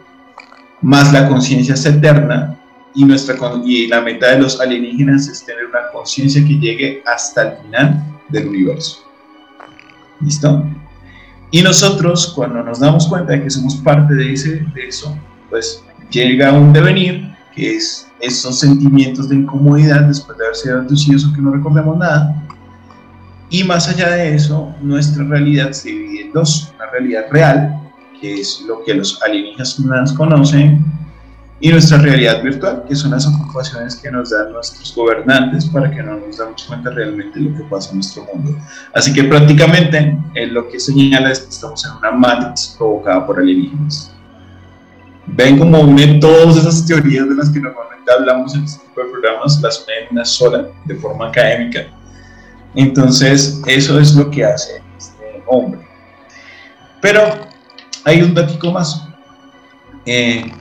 Más la conciencia es eterna y, nuestra, y la meta de los alienígenas es tener una conciencia que llegue hasta el final del universo. ¿Listo? Y nosotros, cuando nos damos cuenta de que somos parte de, ese, de eso, pues llega un devenir, que es esos sentimientos de incomodidad después de haber sido abducidos o que no recordemos nada. Y más allá de eso, nuestra realidad se divide en dos. Una realidad real, que es lo que los alienígenas conocen, y nuestra realidad virtual, que son las ocupaciones que nos dan nuestros gobernantes para que no nos damos cuenta realmente de lo que pasa en nuestro mundo. Así que prácticamente eh, lo que señala es que estamos en una matrix provocada por alienígenas. Ven cómo une todas esas teorías de las que normalmente hablamos en este tipo de programas, las une en una sola, de forma académica. Entonces, eso es lo que hace este hombre. Pero hay un dato más. Eh,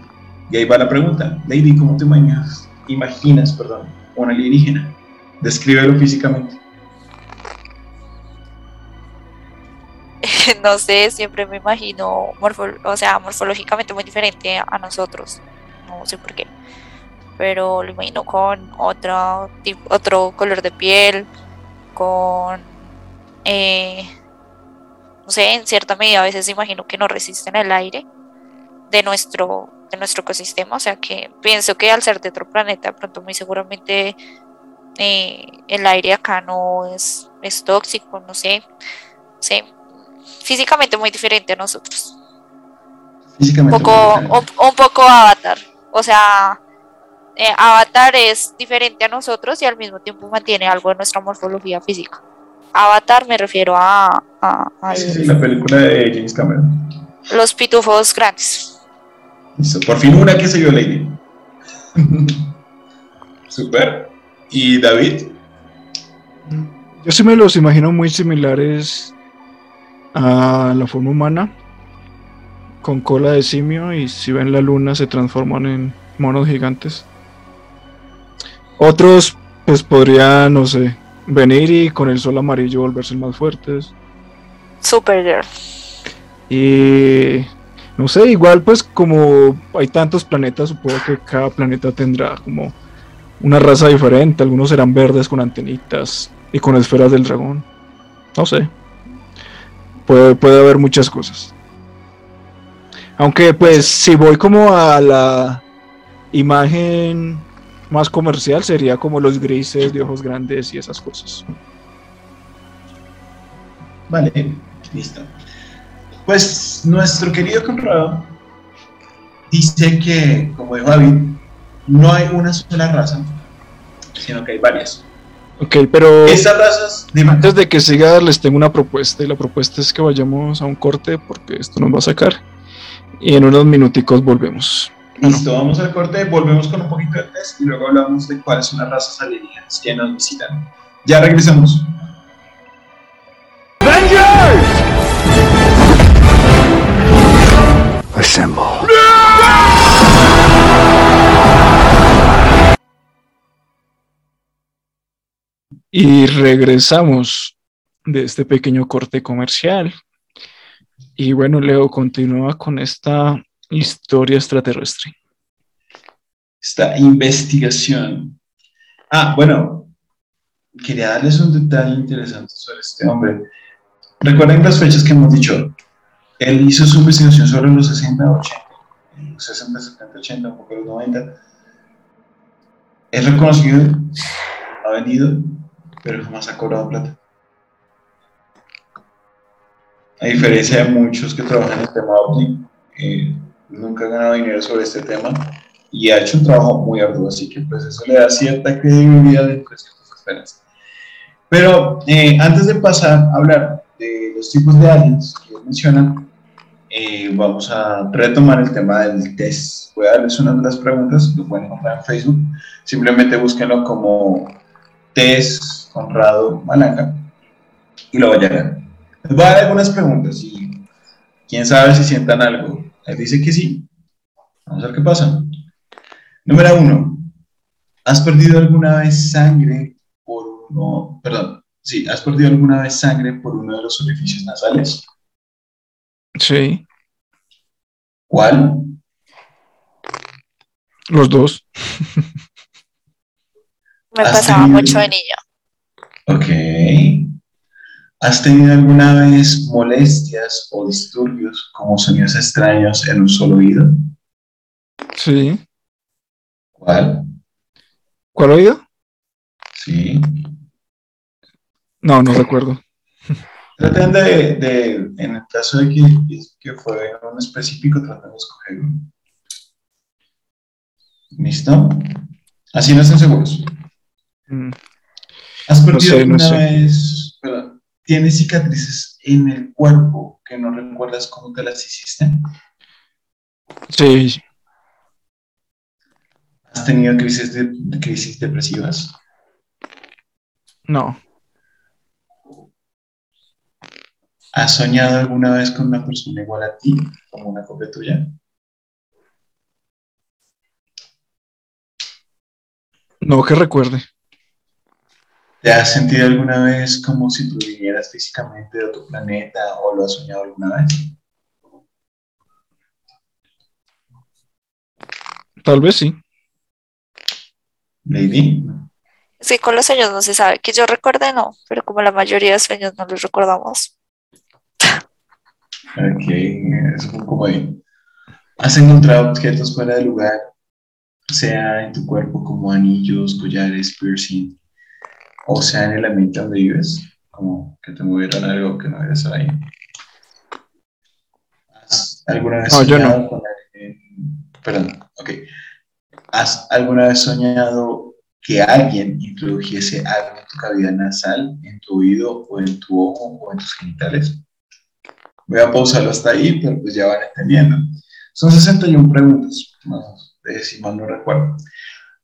y ahí va la pregunta. Lady, ¿cómo te imaginas, imaginas perdón, una alienígena? Descríbelo físicamente. (laughs) no sé, siempre me imagino o sea, morfológicamente muy diferente a nosotros. No sé por qué. Pero lo imagino con otro, otro color de piel, con... Eh, no sé, en cierta medida a veces imagino que no resisten el aire de nuestro, de nuestro ecosistema. O sea que pienso que al ser de otro planeta, pronto muy seguramente eh, el aire acá no es, es tóxico, no sé. Sé físicamente muy diferente a nosotros. un poco, un, poco Avatar. O sea, eh, Avatar es diferente a nosotros y al mismo tiempo mantiene algo de nuestra morfología física. Avatar me refiero a, la película de James Cameron. Los pitufos grandes. Por fin una que se vio Lady. (laughs) Super. ¿Y David? Yo sí me los imagino muy similares a la forma humana con cola de simio y si ven la luna se transforman en monos gigantes. Otros pues podrían, no sé, venir y con el sol amarillo volverse más fuertes. Supergirl. Y no sé, igual pues como hay tantos planetas, supongo que cada planeta tendrá como una raza diferente. Algunos serán verdes con antenitas y con esferas del dragón. No sé. Puede, haber muchas cosas. Aunque pues si voy como a la imagen más comercial sería como los grises de ojos grandes y esas cosas. Vale, listo. Pues nuestro querido Conrado dice que, como dijo David, no hay una sola raza, sino que hay varias. Ok, pero esas razas, antes de que siga les tengo una propuesta y la propuesta es que vayamos a un corte porque esto nos va a sacar y en unos minuticos volvemos. Listo, vamos al corte, volvemos con un poquito de test y luego hablamos de cuáles son las razas alienígenas que nos visitan. Ya regresamos. Assemble. Y regresamos de este pequeño corte comercial. Y bueno, Leo continúa con esta historia extraterrestre. Esta investigación. Ah, bueno, quería darles un detalle interesante sobre este hombre. Recuerden las fechas que hemos dicho. Él hizo su investigación sobre los 60, 80, 60, 70, 80, un poco los 90. Es reconocido, ha venido pero jamás ha cobrado plata. A diferencia de muchos que trabajan en el tema OVNI, eh, nunca ha ganado dinero sobre este tema y ha hecho un trabajo muy arduo, así que pues eso le da cierta credibilidad entre ciertas esferas. Pero eh, antes de pasar a hablar de los tipos de aliens que mencionan, eh, vamos a retomar el tema del test. Voy a darles una de las preguntas, lo pueden encontrar en Facebook. Simplemente búsquenlo como test Conrado Malanga, y lo leer. Les voy a dar algunas preguntas y quién sabe si sientan algo. Él dice que sí. Vamos a ver qué pasa. Número uno. ¿Has perdido alguna vez sangre por uno, perdón, sí, ¿has perdido alguna vez sangre por uno de los orificios nasales? Sí. ¿Cuál? Los dos. Me pasaba mucho de niño. Ok. ¿Has tenido alguna vez molestias o disturbios como sonidos extraños en un solo oído? Sí. ¿Cuál? ¿Cuál oído? Sí. No, no recuerdo. Traten de, en el caso de que, que fue un específico, traten de escoger uno. ¿Listo? Así no están seguros. Mm. ¿Has perdido alguna vez, tienes cicatrices en el cuerpo que no recuerdas cómo te las hiciste? Sí. ¿Has tenido crisis, de, crisis depresivas? No. ¿Has soñado alguna vez con una persona igual a ti, como una copia tuya? No que recuerde. ¿Te has sentido alguna vez como si tú vinieras físicamente de otro planeta o lo has soñado alguna vez? Tal vez sí. Lady. Sí, con los sueños no se sabe. Que yo recuerde, no, pero como la mayoría de sueños no los recordamos. Ok, eso fue como ahí. ¿Has encontrado objetos fuera de lugar, sea en tu cuerpo como anillos, collares, piercing, o sea en el ambiente donde vives? Como que te movieron algo que no debe estar ahí. ¿Has alguna vez No, yo soñado no. con alguien? Perdón, ok. ¿Has alguna vez soñado que alguien introdujese algo en tu cavidad nasal, en tu oído, o en tu ojo, o en tus genitales? Voy a pausarlo hasta ahí, pero pues ya van entendiendo. Son 61 preguntas, más eh, si mal no recuerdo.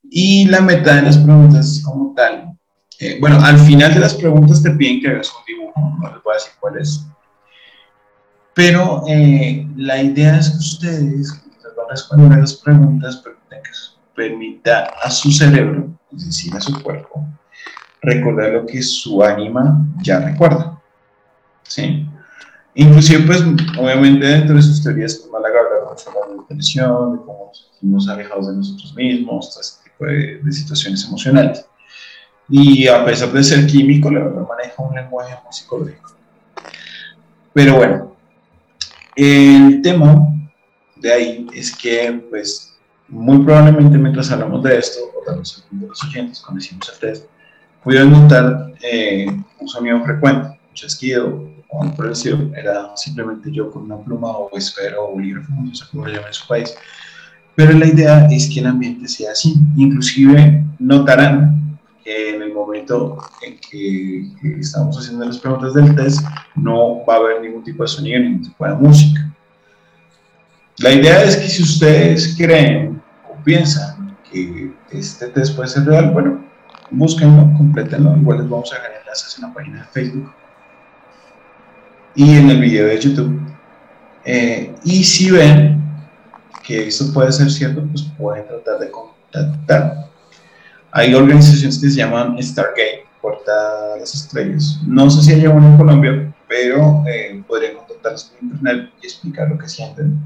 Y la meta de las preguntas como tal, eh, bueno, al final de las preguntas te piden que hagas un dibujo, no les voy a decir cuál es. Pero eh, la idea es que ustedes, ustedes van a responder a las preguntas, permita, que, permita a su cerebro, es decir, a su cuerpo, recordar lo que su ánima ya recuerda. ¿Sí? Inclusive, pues, obviamente dentro de sus teorías, pues Málaga habla mucho de la depresión, de cómo nos alejados de nosotros mismos, todo ese tipo de, de situaciones emocionales. Y a pesar de ser químico, la verdad maneja un lenguaje muy psicológico. Pero bueno, el tema de ahí es que, pues, muy probablemente mientras hablamos de esto, o tal vez algunos de los oyentes, cuando hicimos el test, pudieron notar eh, un sonido frecuente, un chasquido, el estilo. Era simplemente yo con una pluma o esfero o bolígrafo, no sé cómo lo llaman en su país. Pero la idea es que el ambiente sea así. Inclusive notarán que en el momento en que, que estamos haciendo las preguntas del test, no va a haber ningún tipo de sonido, ningún tipo de música. La idea es que si ustedes creen o piensan que este test puede ser real, bueno, búsquenlo, complétenlo, igual les vamos a dejar enlaces en la página de Facebook y en el video de YouTube. Eh, y si ven que esto puede ser cierto, pues pueden tratar de contactar. Hay organizaciones que se llaman Stargate, Puerta a las Estrellas. No sé si hay una en Colombia, pero eh, podrían contactarlos por internet y explicar lo que sienten.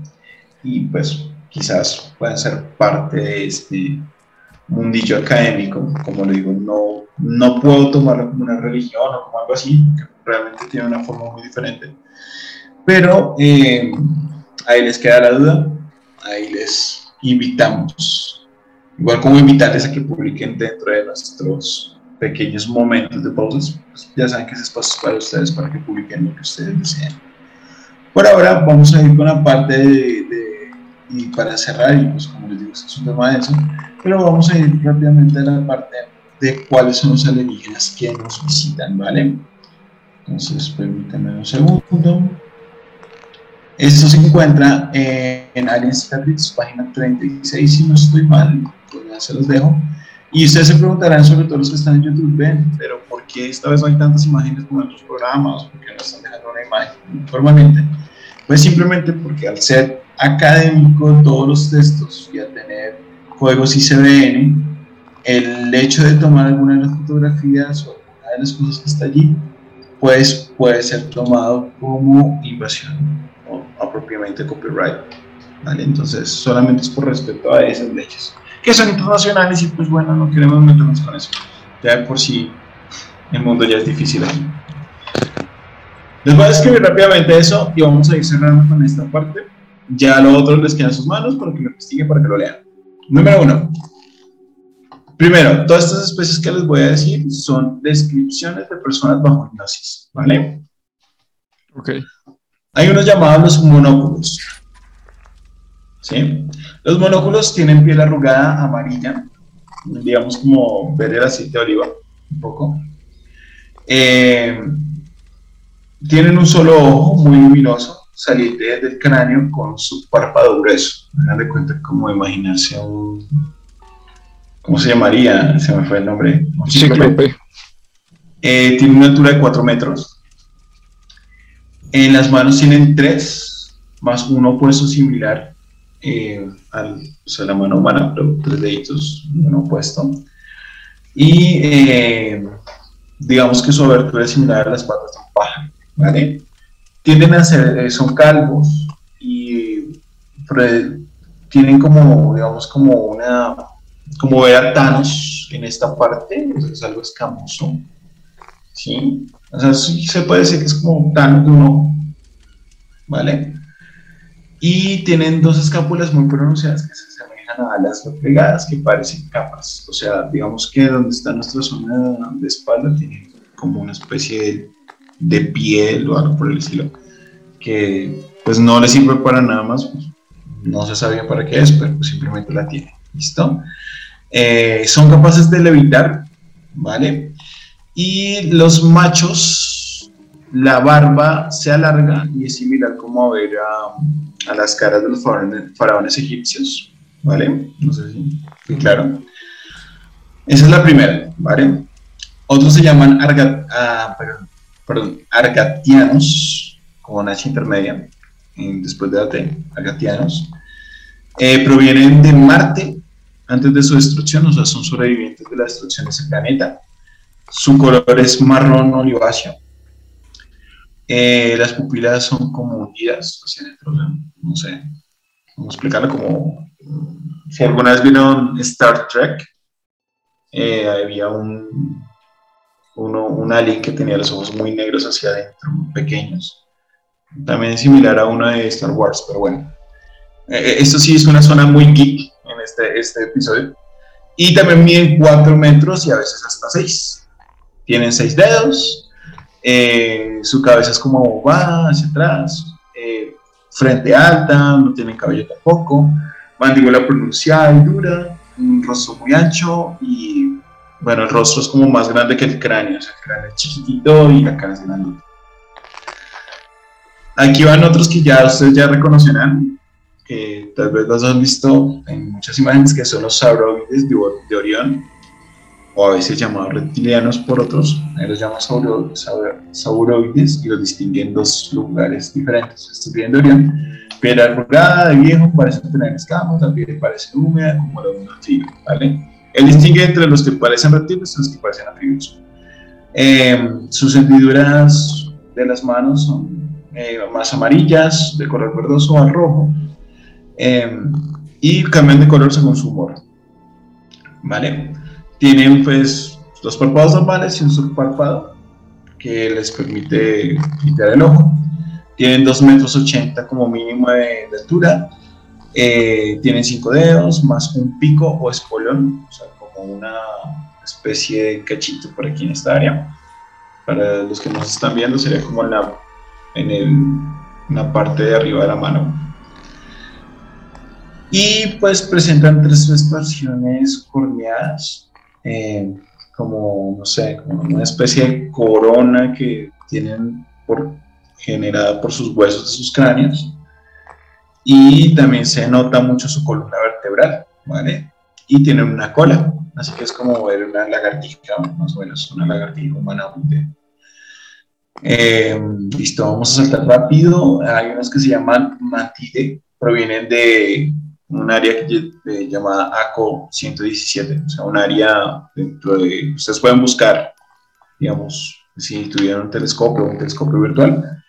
Y pues quizás puedan ser parte de este mundillo académico. Como le digo, no, no puedo tomarlo como una religión o como algo así, porque realmente tiene una forma muy diferente. Pero eh, ahí les queda la duda, ahí les invitamos. Igual como invitarles a que publiquen dentro de nuestros pequeños momentos de pausas, pues ya saben que ese espacio es para ustedes, para que publiquen lo que ustedes deseen. Por ahora vamos a ir con la parte de, de y para cerrar, y pues como les digo, este es un tema de eso, pero vamos a ir rápidamente a la parte de cuáles son los alienígenas que nos visitan, ¿vale? Entonces, permítanme un segundo. Esto se encuentra eh, en Alien Statistics, página 36, si no estoy mal, pues ya se los dejo. Y ustedes se preguntarán, sobre todo los que están en YouTube, ven, pero ¿por qué esta vez no hay tantas imágenes como en otros programas? ¿Por qué no están dejando una imagen permanente? Pues simplemente porque al ser académico todos los textos y al tener códigos ICBN, el hecho de tomar alguna de las fotografías o alguna de las cosas que está allí, pues puede ser tomado como invasión o apropiadamente copyright. ¿vale? Entonces, solamente es por respeto a esas leyes, que son internacionales y pues bueno, no queremos meternos con eso. Ya de por sí el mundo ya es difícil aquí. Les voy a escribir rápidamente eso y vamos a ir cerrando con esta parte. Ya lo otro les queda en sus manos para que lo investiguen, para que lo lean. Número uno. Primero, todas estas especies que les voy a decir son descripciones de personas bajo hipnosis, ¿vale? Ok. Hay unos llamados los monóculos. ¿Sí? Los monóculos tienen piel arrugada amarilla, digamos como ver el aceite de oliva, un poco. Eh, tienen un solo ojo muy luminoso, saliente del cráneo con su párpado grueso. Hagan de cuenta como imaginarse un. ¿Cómo se llamaría? Se me fue el nombre. Un cíclope. Eh, tiene una altura de 4 metros. En las manos tienen tres, más uno opuesto similar eh, al, o sea, la mano humana, pero tres deditos, uno opuesto. Y eh, digamos que su abertura es similar a las patas de un pájaro, ¿vale? Tienden a ser, eh, son calvos y tienen como, digamos, como una, como ver a Thanos en esta parte, es algo escamoso, ¿sí? O sea, sí se puede decir que es como Thanos de uno, ¿vale? Y tienen dos escápulas muy pronunciadas que se asemejan a alas replegadas que parecen capas. O sea, digamos que donde está nuestra zona de espalda tiene como una especie de, piel o algo por el estilo que pues no le sirve para nada más, pues, no se sabía para qué es, pero pues, simplemente la tiene. ¿Listo? Eh, son capaces de levitar, ¿vale? Y los machos, la barba se alarga y es similar como a ver a, las caras de los faraones, egipcios, ¿vale? No sé si claro. Esa es la primera, ¿vale? Otros se llaman ah, argatianos, con H intermedia, después de AT, argatianos. Eh, provienen de Marte antes de su destrucción, o sea, son sobrevivientes de la destrucción de ese planeta. Su color es marrón oliváceo. Eh, las pupilas son como hundidas hacia adentro, no sé, cómo explicarlo, como si alguna vez vieron Star Trek, eh, había un, uno, un alien que tenía los ojos muy negros hacia adentro, pequeños. También es similar a uno de Star Wars, pero bueno. Eh, esto sí es una zona muy geek en este, este episodio. Y también miden 4 metros y a veces hasta 6 tienen seis dedos, eh, su cabeza es como va hacia atrás, eh, frente alta, no tienen cabello tampoco, mandíbula pronunciada y dura, un rostro muy ancho y bueno, el rostro es como más grande que el cráneo, o sea, el cráneo es chiquitito y la cara es grande. Aquí van otros que ya ustedes ya reconocerán, que tal vez los han visto en muchas imágenes, que son los sauroides de Orión o a veces llamados reptilianos por otros, los llaman sauroides y los distinguen en dos lugares diferentes. Estoy viendo Orión, piedra arrugada, de viejo, parece tener escamas, piel parece húmeda, como la de un ¿vale? Él distingue entre los que parecen reptiles y los que parecen anfibios. Em, sus hendiduras de las manos son eh, más amarillas, de color verdoso al rojo, em, y cambian de color según su humor, ¿vale? Tienen pues dos párpados normales y un subpárpado que les permite quitar el ojo. Tienen 2 metros 80 como mínimo de, altura. Eh, tienen cinco dedos más un pico o espolón, o sea, como una especie de cachito por aquí en esta área. Para los que nos están viendo sería como en la, en el, parte de arriba de la mano. Y pues presentan tres expresiones corneadas eh, como, no sé, como una especie de corona que tienen generada por sus huesos de sus cráneos. Y también se nota mucho su columna vertebral, ¿vale? Y tienen una cola, así que es como ver una lagartija, más o menos, una lagartija humana. Eh, listo, vamos a saltar rápido. Hay unos que se llaman matide, provienen de un área llamada ACO 117, o sea, un área dentro de, ustedes pueden buscar, digamos, si tuvieran un telescopio, un telescopio virtual,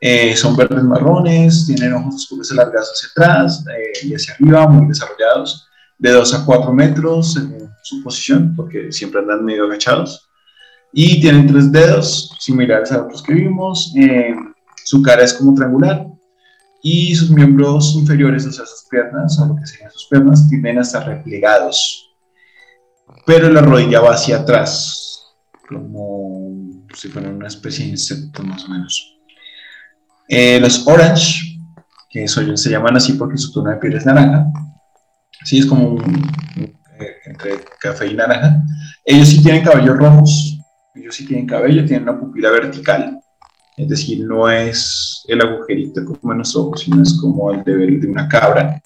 eh, son verdes marrones, tienen ojos oscuros alargados hacia atrás eh, y hacia arriba, muy desarrollados, de 2 a 4 metros en su posición, porque siempre andan medio agachados, y tienen tres dedos, similares a otros que vimos, su cara es como triangular, y sus miembros inferiores, o sea, sus piernas, o lo que sean sus piernas, tienden a estar replegados, pero la rodilla va hacia atrás, como si fuera una especie de insecto más o menos. Eh, los orange, que se llaman así porque su tono de piel es naranja, sí, es como un, eh, entre café y naranja, ellos sí tienen cabellos rojos, ellos sí tienen cabello, tienen una pupila vertical, es decir, no es el agujerito como en los ojos, sino es como el de, de una cabra.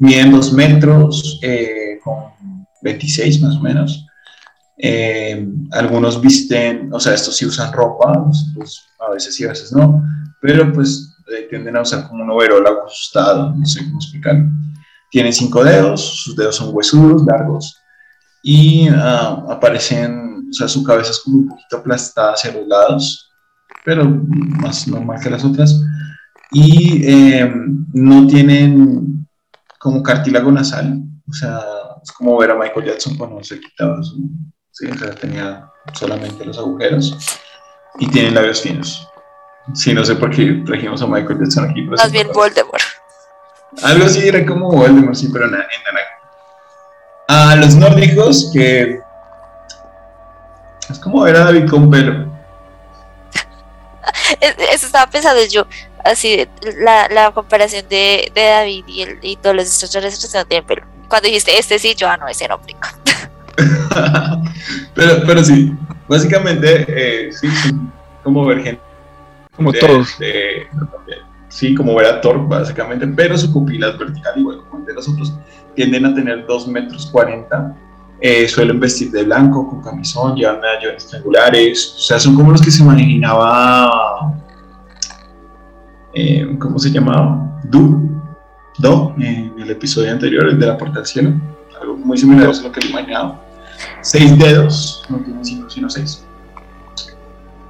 Miden dos metros, eh, con 26 más o menos. Algunos visten, o sea, estos sí usan ropa, a veces sí, a veces no. Pero pues eh, tienden a usar como un overol ajustado, no sé cómo explicarlo. Tienen cinco dedos, sus dedos son huesudos, largos, y ah, aparecen, o sea, su cabeza es como un poquito aplastada hacia los lados, pero más normal que las otras, y eh, no tienen como cartílago nasal, o sea, es como ver a Michael Jackson cuando se quitaba su, sí, o sea, tenía solamente los agujeros, y tienen labios finos. Sí, no sé por qué trajimos a Michael Jackson aquí. Más bien Voldemort. Algo así era como Voldemort, sí, pero en naranja. A los nórdicos, que es como ver a David con pelo. (laughs) Eso estaba pensando yo, así, la, la comparación de, de David y, el, y todos los extraterrestres no tienen pelo. Cuando dijiste este sí, yo ah, no, ese no aplica. (laughs) pero, pero sí, básicamente, eh, sí, como ver gente como todos. sí, como ver a Thor, básicamente, pero su pupila es vertical, igual como el de los otros. Tienden a tener 2 metros 40. Eh, suelen vestir de blanco, con camisón, llevan medallones triangulares. O sea, son como los que se imaginaba. Eh, ¿Cómo se llamaba? Du. Do, en el episodio anterior, el de la puerta del cielo. Algo muy similar a lo que he imaginaba. Seis dedos, no tienen cinco, sino seis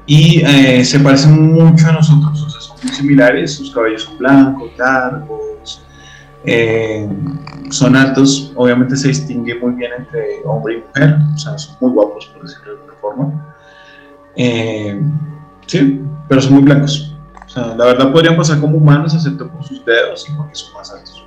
y eh, se parecen mucho a nosotros, o sea, son muy similares, sus cabellos son blancos, largos, eh, son altos, obviamente se distingue muy bien entre hombre y mujer, o sea, son muy guapos, por decirlo de alguna forma. Eh, sí, pero son muy blancos. O sea, la verdad podrían pasar como humanos, excepto por sus dedos y porque son más altos.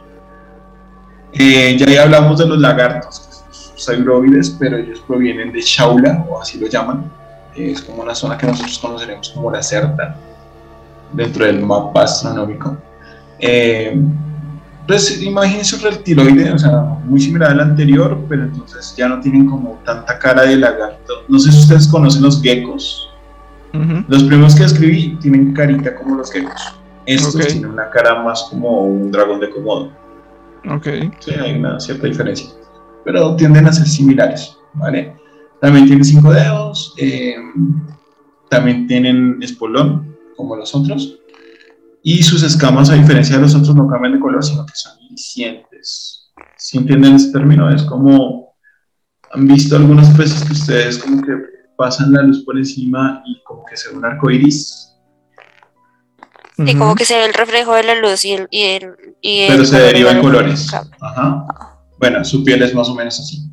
ya ahí hablamos de los lagartos, que son sauroides, pero ellos provienen de Shaula, o así lo llaman es como una zona que nosotros conoceremos como la Certa, dentro del mapa astronómico. Eh, pues imagínense un reptiloide, o sea, muy similar al anterior, pero entonces ya no tienen como tanta cara de lagarto. No sé si ustedes conocen los geckos. Los primeros que escribí tienen carita como los geckos. Estos tienen una cara más como un dragón de Komodo. Ok. Sí, hay una cierta diferencia. Pero tienden a ser similares, ¿vale? También tienen cinco dedos, eh, también tienen espolón, como los otros, y sus escamas, a diferencia de los otros, no cambian de color, sino que son iridiscentes. Si entienden ese término, es como, han visto algunos peces que ustedes como que pasan la luz por encima y como que se ve un arco iris. Y como que se ve el reflejo de la luz y el... Y Pero se derivan colores. Ajá. Bueno, su piel es más o menos así.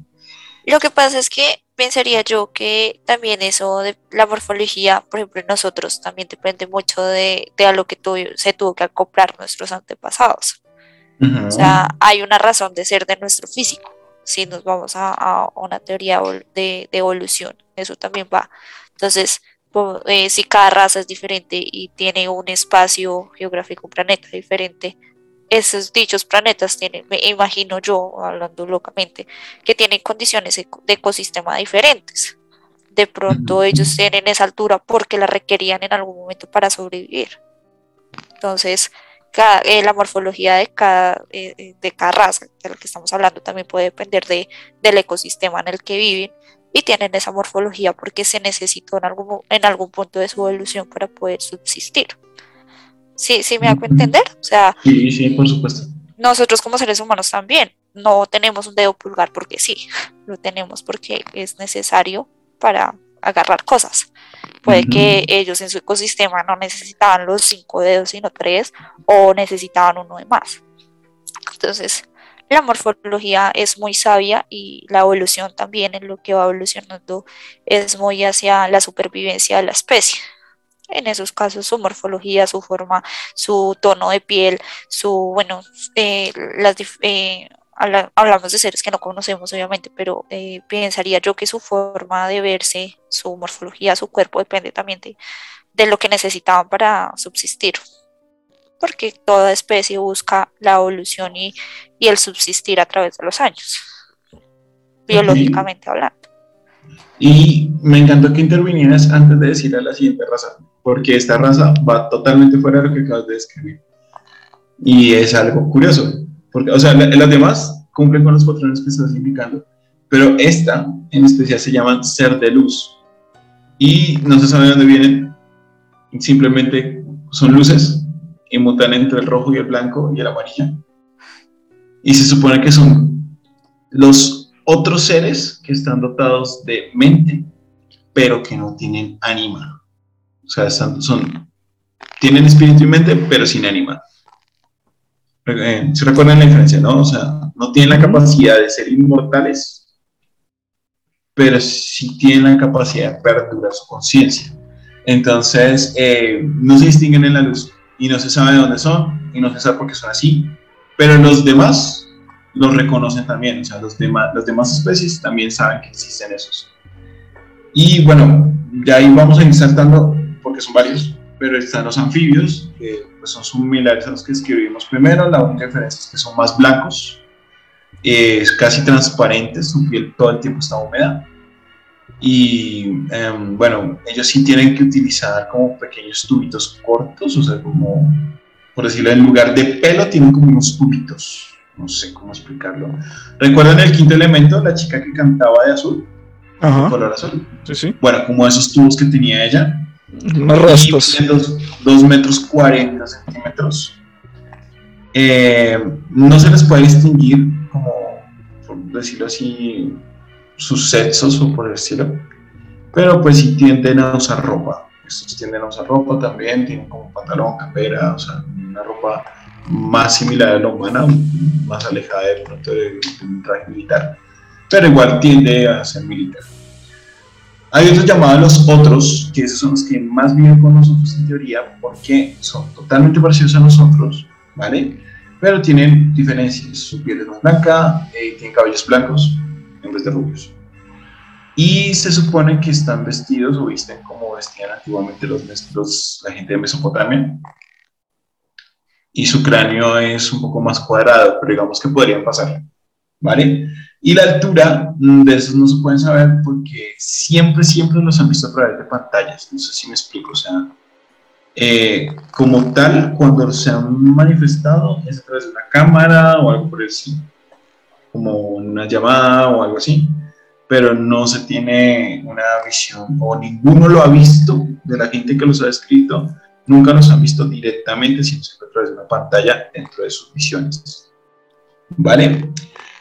Lo que pasa es que pensaría yo que también eso de la morfología, por ejemplo, en nosotros también depende mucho de, de a lo que se tuvo que acoplar nuestros antepasados. O sea, hay una razón de ser de nuestro físico. Si nos vamos a, una teoría de, de, evolución, eso también va. Entonces, eh, si cada raza es diferente y tiene un espacio geográfico, un planeta diferente, esos dichos planetas tienen, me imagino yo, hablando locamente, que tienen condiciones de ecosistema diferentes. De pronto ellos tienen esa altura porque la requerían en algún momento para sobrevivir. Entonces, eh, la morfología de cada, eh, eh, de cada raza de la que estamos hablando también puede depender de, del ecosistema en el que viven y tienen esa morfología porque se necesitó en algún, en algún punto de su evolución para poder subsistir. Sí, sí me hago entender. O sea, sí, sí, por supuesto. Nosotros como seres humanos también no tenemos un dedo pulgar porque sí, (laughs) lo tenemos porque es necesario para agarrar cosas. Puede que ellos en su ecosistema no necesitaban los cinco dedos, sino tres, o necesitaban uno de más. Entonces, la morfología es muy sabia y la evolución también en lo que va evolucionando es muy hacia la supervivencia de la especie en esos casos su morfología, su forma, su tono de piel, su, bueno, eh, las, eh, hablamos de seres que no conocemos obviamente, pero eh, pensaría yo que su forma de verse, su morfología, su cuerpo depende también de, de lo que necesitaban para subsistir porque toda especie busca la evolución y, y, el subsistir a través de los años, biológicamente hablando. Y me encantó que intervinieras antes de decir a la siguiente raza, porque esta raza va totalmente fuera de lo que acabas de describir. Y es algo curioso, porque, o sea, las demás cumplen con los patrones que estás indicando, pero esta en especial se llama ser de luz. Y no se sabe de dónde vienen, simplemente son luces y mutan entre el rojo y el blanco y el amarillo. Y se supone que son los otros seres que están dotados de mente, pero que no tienen ánima. O sea, son, tienen espíritu y mente, pero sin ánima. Eh, ¿Se recuerdan la diferencia, no? O sea, no tienen la capacidad de ser inmortales, pero sí tienen la capacidad de perdurar su conciencia. Entonces, eh, no se distinguen en la luz y no se sabe de dónde son y no se sabe por qué son así, pero los demás los reconocen también, o sea, los demás, las demás especies también saben que existen esos. Y bueno, ya ahí vamos a ir saltando, porque son varios, pero están los anfibios, que pues, son similares a los que escribimos primero, la única diferencia es que son más blancos, es casi transparentes, su piel todo el tiempo está húmeda. Y em, bueno, ellos sí tienen que utilizar como pequeños tubitos cortos, o sea, como, por decirlo, en lugar de pelo tienen como unos tubitos, no sé cómo explicarlo. ¿Recuerdan el quinto elemento, la chica que cantaba de azul? Ajá. color azul. Sí, sí. Bueno, como esos tubos que tenía ella. Más rastos. Dos, metros 40 centímetros. Eh, no se les puede distinguir como, por decirlo así, sus sexos o por decirlo, pero pues sí tienden a usar ropa. Estos tienden a usar ropa también, tienen como pantalón, campera, o sea, una ropa más similar a la humana, más alejada del de, un traje militar, pero igual tiende a ser militar. Hay otros llamados los otros, que esos son los que más viven con nosotros en teoría, porque son totalmente parecidos a nosotros, ¿vale? Pero tienen diferencias. Su piel es más blanca, eh, tienen cabellos blancos en vez de rubios. Y se supone que están vestidos o visten como vestían antiguamente los, los, la gente de Mesopotamia, y su cráneo es un poco más cuadrado, pero digamos que podrían pasar, ¿vale? Y la altura de esos no se pueden saber porque siempre, siempre los han visto a través de pantallas, no sé si me explico, o sea, eh, como tal, cuando se han manifestado es a través de una cámara o algo por el estilo, como una llamada o algo así, pero no se tiene una visión o ninguno lo ha visto de la gente que los ha escrito nunca los han visto directamente, sino siempre a través de una pantalla dentro de sus visiones. ¿Vale?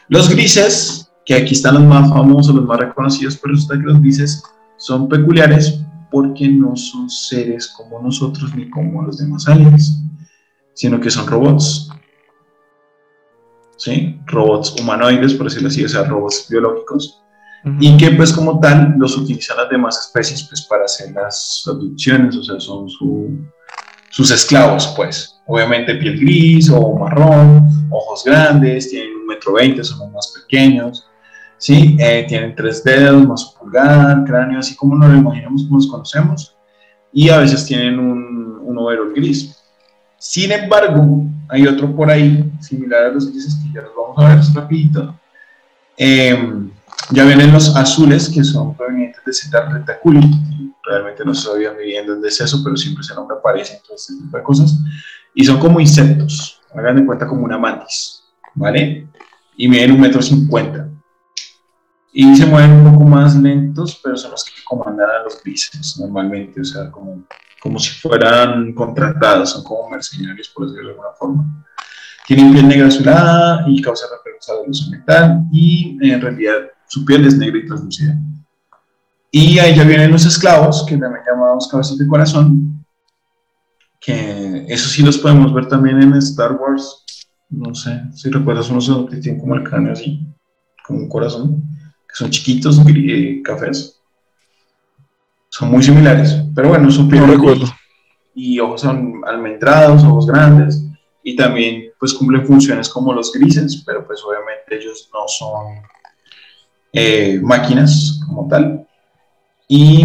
Los grises, que aquí están los más famosos, los más reconocidos, pero resulta que los grises son peculiares porque no son seres como nosotros ni como los demás aliens, sino que son robots. ¿Sí? Robots humanoides, por decirlo así, o sea, robots biológicos y que pues como tal los utilizan las demás especies pues para hacer las abducciones, o sea, son sus esclavos pues. Obviamente piel gris o marrón, ojos grandes, tienen un metro veinte, son más pequeños, ¿sí? Eh, tienen tres dedos, más pulgar, cráneo, así como nos lo imaginamos como los conocemos, y a veces tienen un, un overol gris. Sin embargo, hay otro por ahí, similar a los grises, que ya los vamos a ver rapidito, eh, ya vienen los azules, que son provenientes de Zeta Retaculi. Realmente no sabían muy bien dónde es eso, pero siempre ese nombre aparece en todo tipo de cosas. Y son como insectos, hagan de cuenta como una mantis, ¿vale? Y miden un metro cincuenta. Y se mueven un poco más lentos, pero son los que comandan a los grises normalmente, o sea, como, como si fueran contratados, son como mercenarios, por decirlo de alguna forma. Tienen piel negra azulada y causa referencia de luz metal y en realidad su piel es negra y translúcida. Y ahí ya vienen los esclavos, que también llamamos cabezas de corazón, que eso sí los podemos ver también en Star Wars. No sé si recuerdas unos que tienen como el cráneo así, como un corazón, que son chiquitos, eh, cafés. Son muy similares, pero bueno, piel. No recuerdo. Y ojos son almendrados, ojos grandes, y también pues cumplen funciones como los grises, pero pues obviamente ellos no son eh, máquinas como tal. Y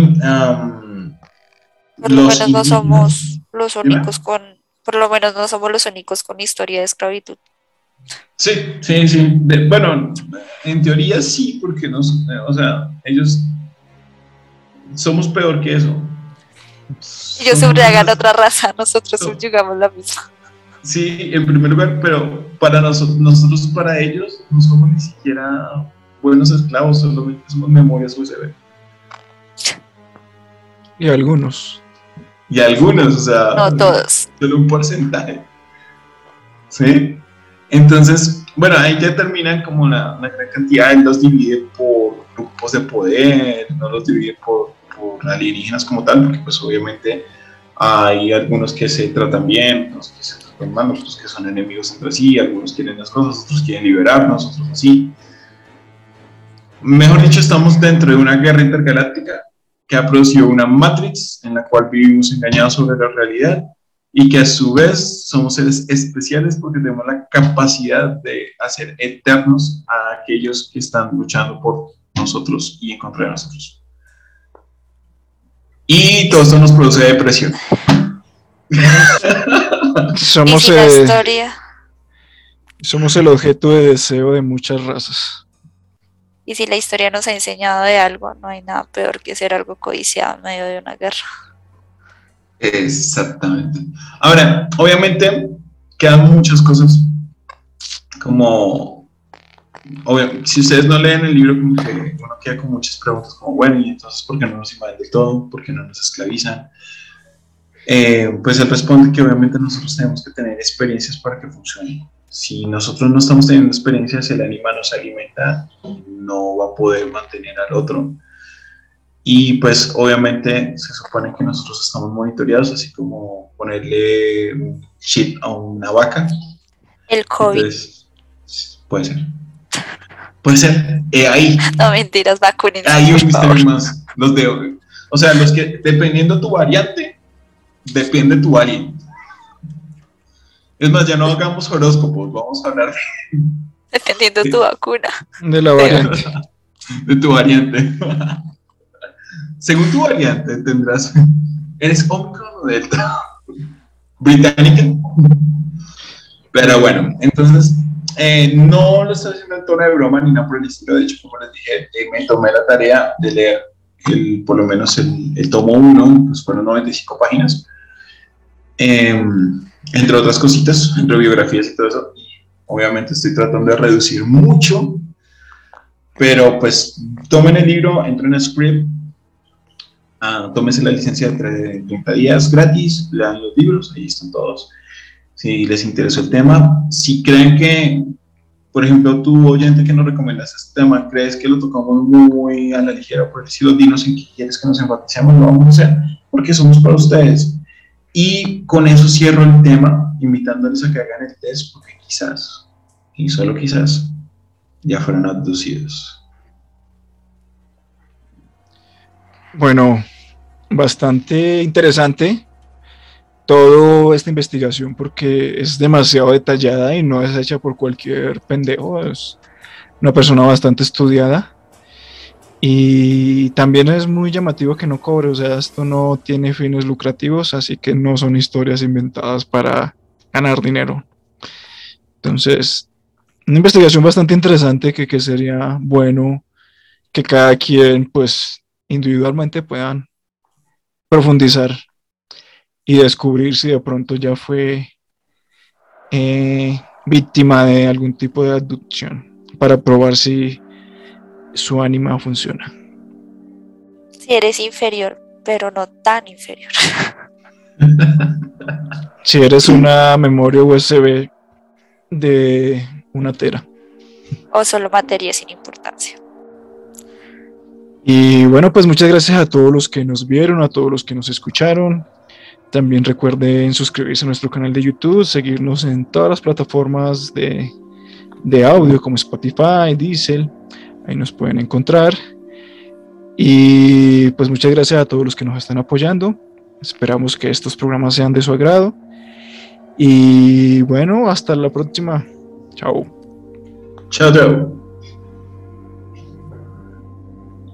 por lo menos no somos los únicos con, por lo menos no somos los únicos con historia de esclavitud. Sí, sí, sí. bueno, en teoría sí, porque nos, o sea, ellos somos peor que eso. Ellos hagan otra raza, (laughs) nosotros subyugamos la misma. Sí, en primer lugar, pero para nosotros, nosotros para ellos no somos ni siquiera buenos esclavos, solamente somos memorias USB. Y algunos. Y algunos, o sea. No todos. Solo un porcentaje. ¿Sí? Entonces, bueno, ahí ya terminan como la, gran cantidad, él los divide por grupos de poder, no los divide por, por alienígenas como tal, porque pues obviamente hay algunos que se tratan bien, otros que se tratan mal, otros que son enemigos entre sí, algunos quieren las cosas, otros quieren liberarnos, otros así. Mejor dicho, estamos dentro de una guerra intergaláctica que ha producido una Matrix en la cual vivimos engañados sobre la realidad y que a su vez somos seres especiales porque tenemos la capacidad de hacer eternos a aquellos que están luchando por nosotros y en contra de nosotros. Y todo esto nos produce depresión. (laughs) somos, eh, somos el objeto de deseo de muchas razas. Y si la historia nos ha enseñado de algo, no hay nada peor que ser algo codiciado en medio de una guerra. Exactamente. Ahora, obviamente quedan muchas cosas como, si ustedes no leen el libro, como que uno queda con muchas preguntas como, bueno, y entonces, ¿por qué no nos invaden del todo? ¿Por qué no nos esclavizan? Eh, pues él responde que obviamente nosotros tenemos que tener experiencias para que funcione si nosotros no estamos teniendo experiencias, el animal nos alimenta no va a poder mantener al otro. Y pues obviamente se supone que nosotros estamos monitoreados, así como ponerle un chip a una vaca. El COVID. puede ser. Puede ser. Eh, ahí. No mentiras, vacunen. Hay un misterio más. Los de, o sea, los que, dependiendo tu variante, depende tu variante. Es más, ya no hagamos horóscopos, vamos a hablar de... Dependiendo de tu vacuna. De la variante. De tu variante. Según tu variante tendrás... ¿Eres Omicron o Delta? ¿Británica? Pero bueno, entonces... Eh, no lo estoy haciendo en tono de broma ni nada por el estilo. De hecho, como les dije, eh, me tomé la tarea de leer el, por lo menos el, el tomo 1, pues fueron 95 páginas. Eh, entre otras cositas, entre biografías y todo eso. obviamente estoy tratando de reducir mucho, pero pues tomen el libro, entren en Script, uh, tómense la licencia de 30 días gratis, lean los libros, ahí están todos. Si les interesó el tema, si creen que, por ejemplo, tu oyente que nos recomiendas este tema, crees que lo tocamos muy a la ligera, por decirlo, dinos en qué quieres que nos enfaticemos, lo vamos a hacer, porque somos para ustedes y con eso cierro el tema, invitándoles a que hagan el test, porque quizás, y solo quizás, ya fueron abducidos. Bueno, bastante interesante toda esta investigación porque es demasiado detallada y no es hecha por cualquier pendejo, es una persona bastante estudiada y también es muy llamativo que no cobre, o sea, esto no tiene fines lucrativos, así que no son historias inventadas para ganar dinero. Entonces, una investigación bastante interesante que, que sería bueno que cada quien, pues, individualmente puedan profundizar y descubrir si de pronto ya fue eh, víctima de algún tipo de abducción para probar si su ánima funciona. Si eres inferior, pero no tan inferior. (laughs) si eres una memoria USB de una tera. O solo materia sin importancia. Y bueno, pues muchas gracias a todos los que nos vieron, a todos los que nos escucharon. También recuerden suscribirse a nuestro canal de YouTube, seguirnos en todas las plataformas de, de audio como Spotify, Diesel, ahí nos pueden encontrar. Y pues muchas gracias a todos los que nos están apoyando. Esperamos que estos programas sean de su agrado. Y bueno, hasta la próxima. Chao. Chao, chao.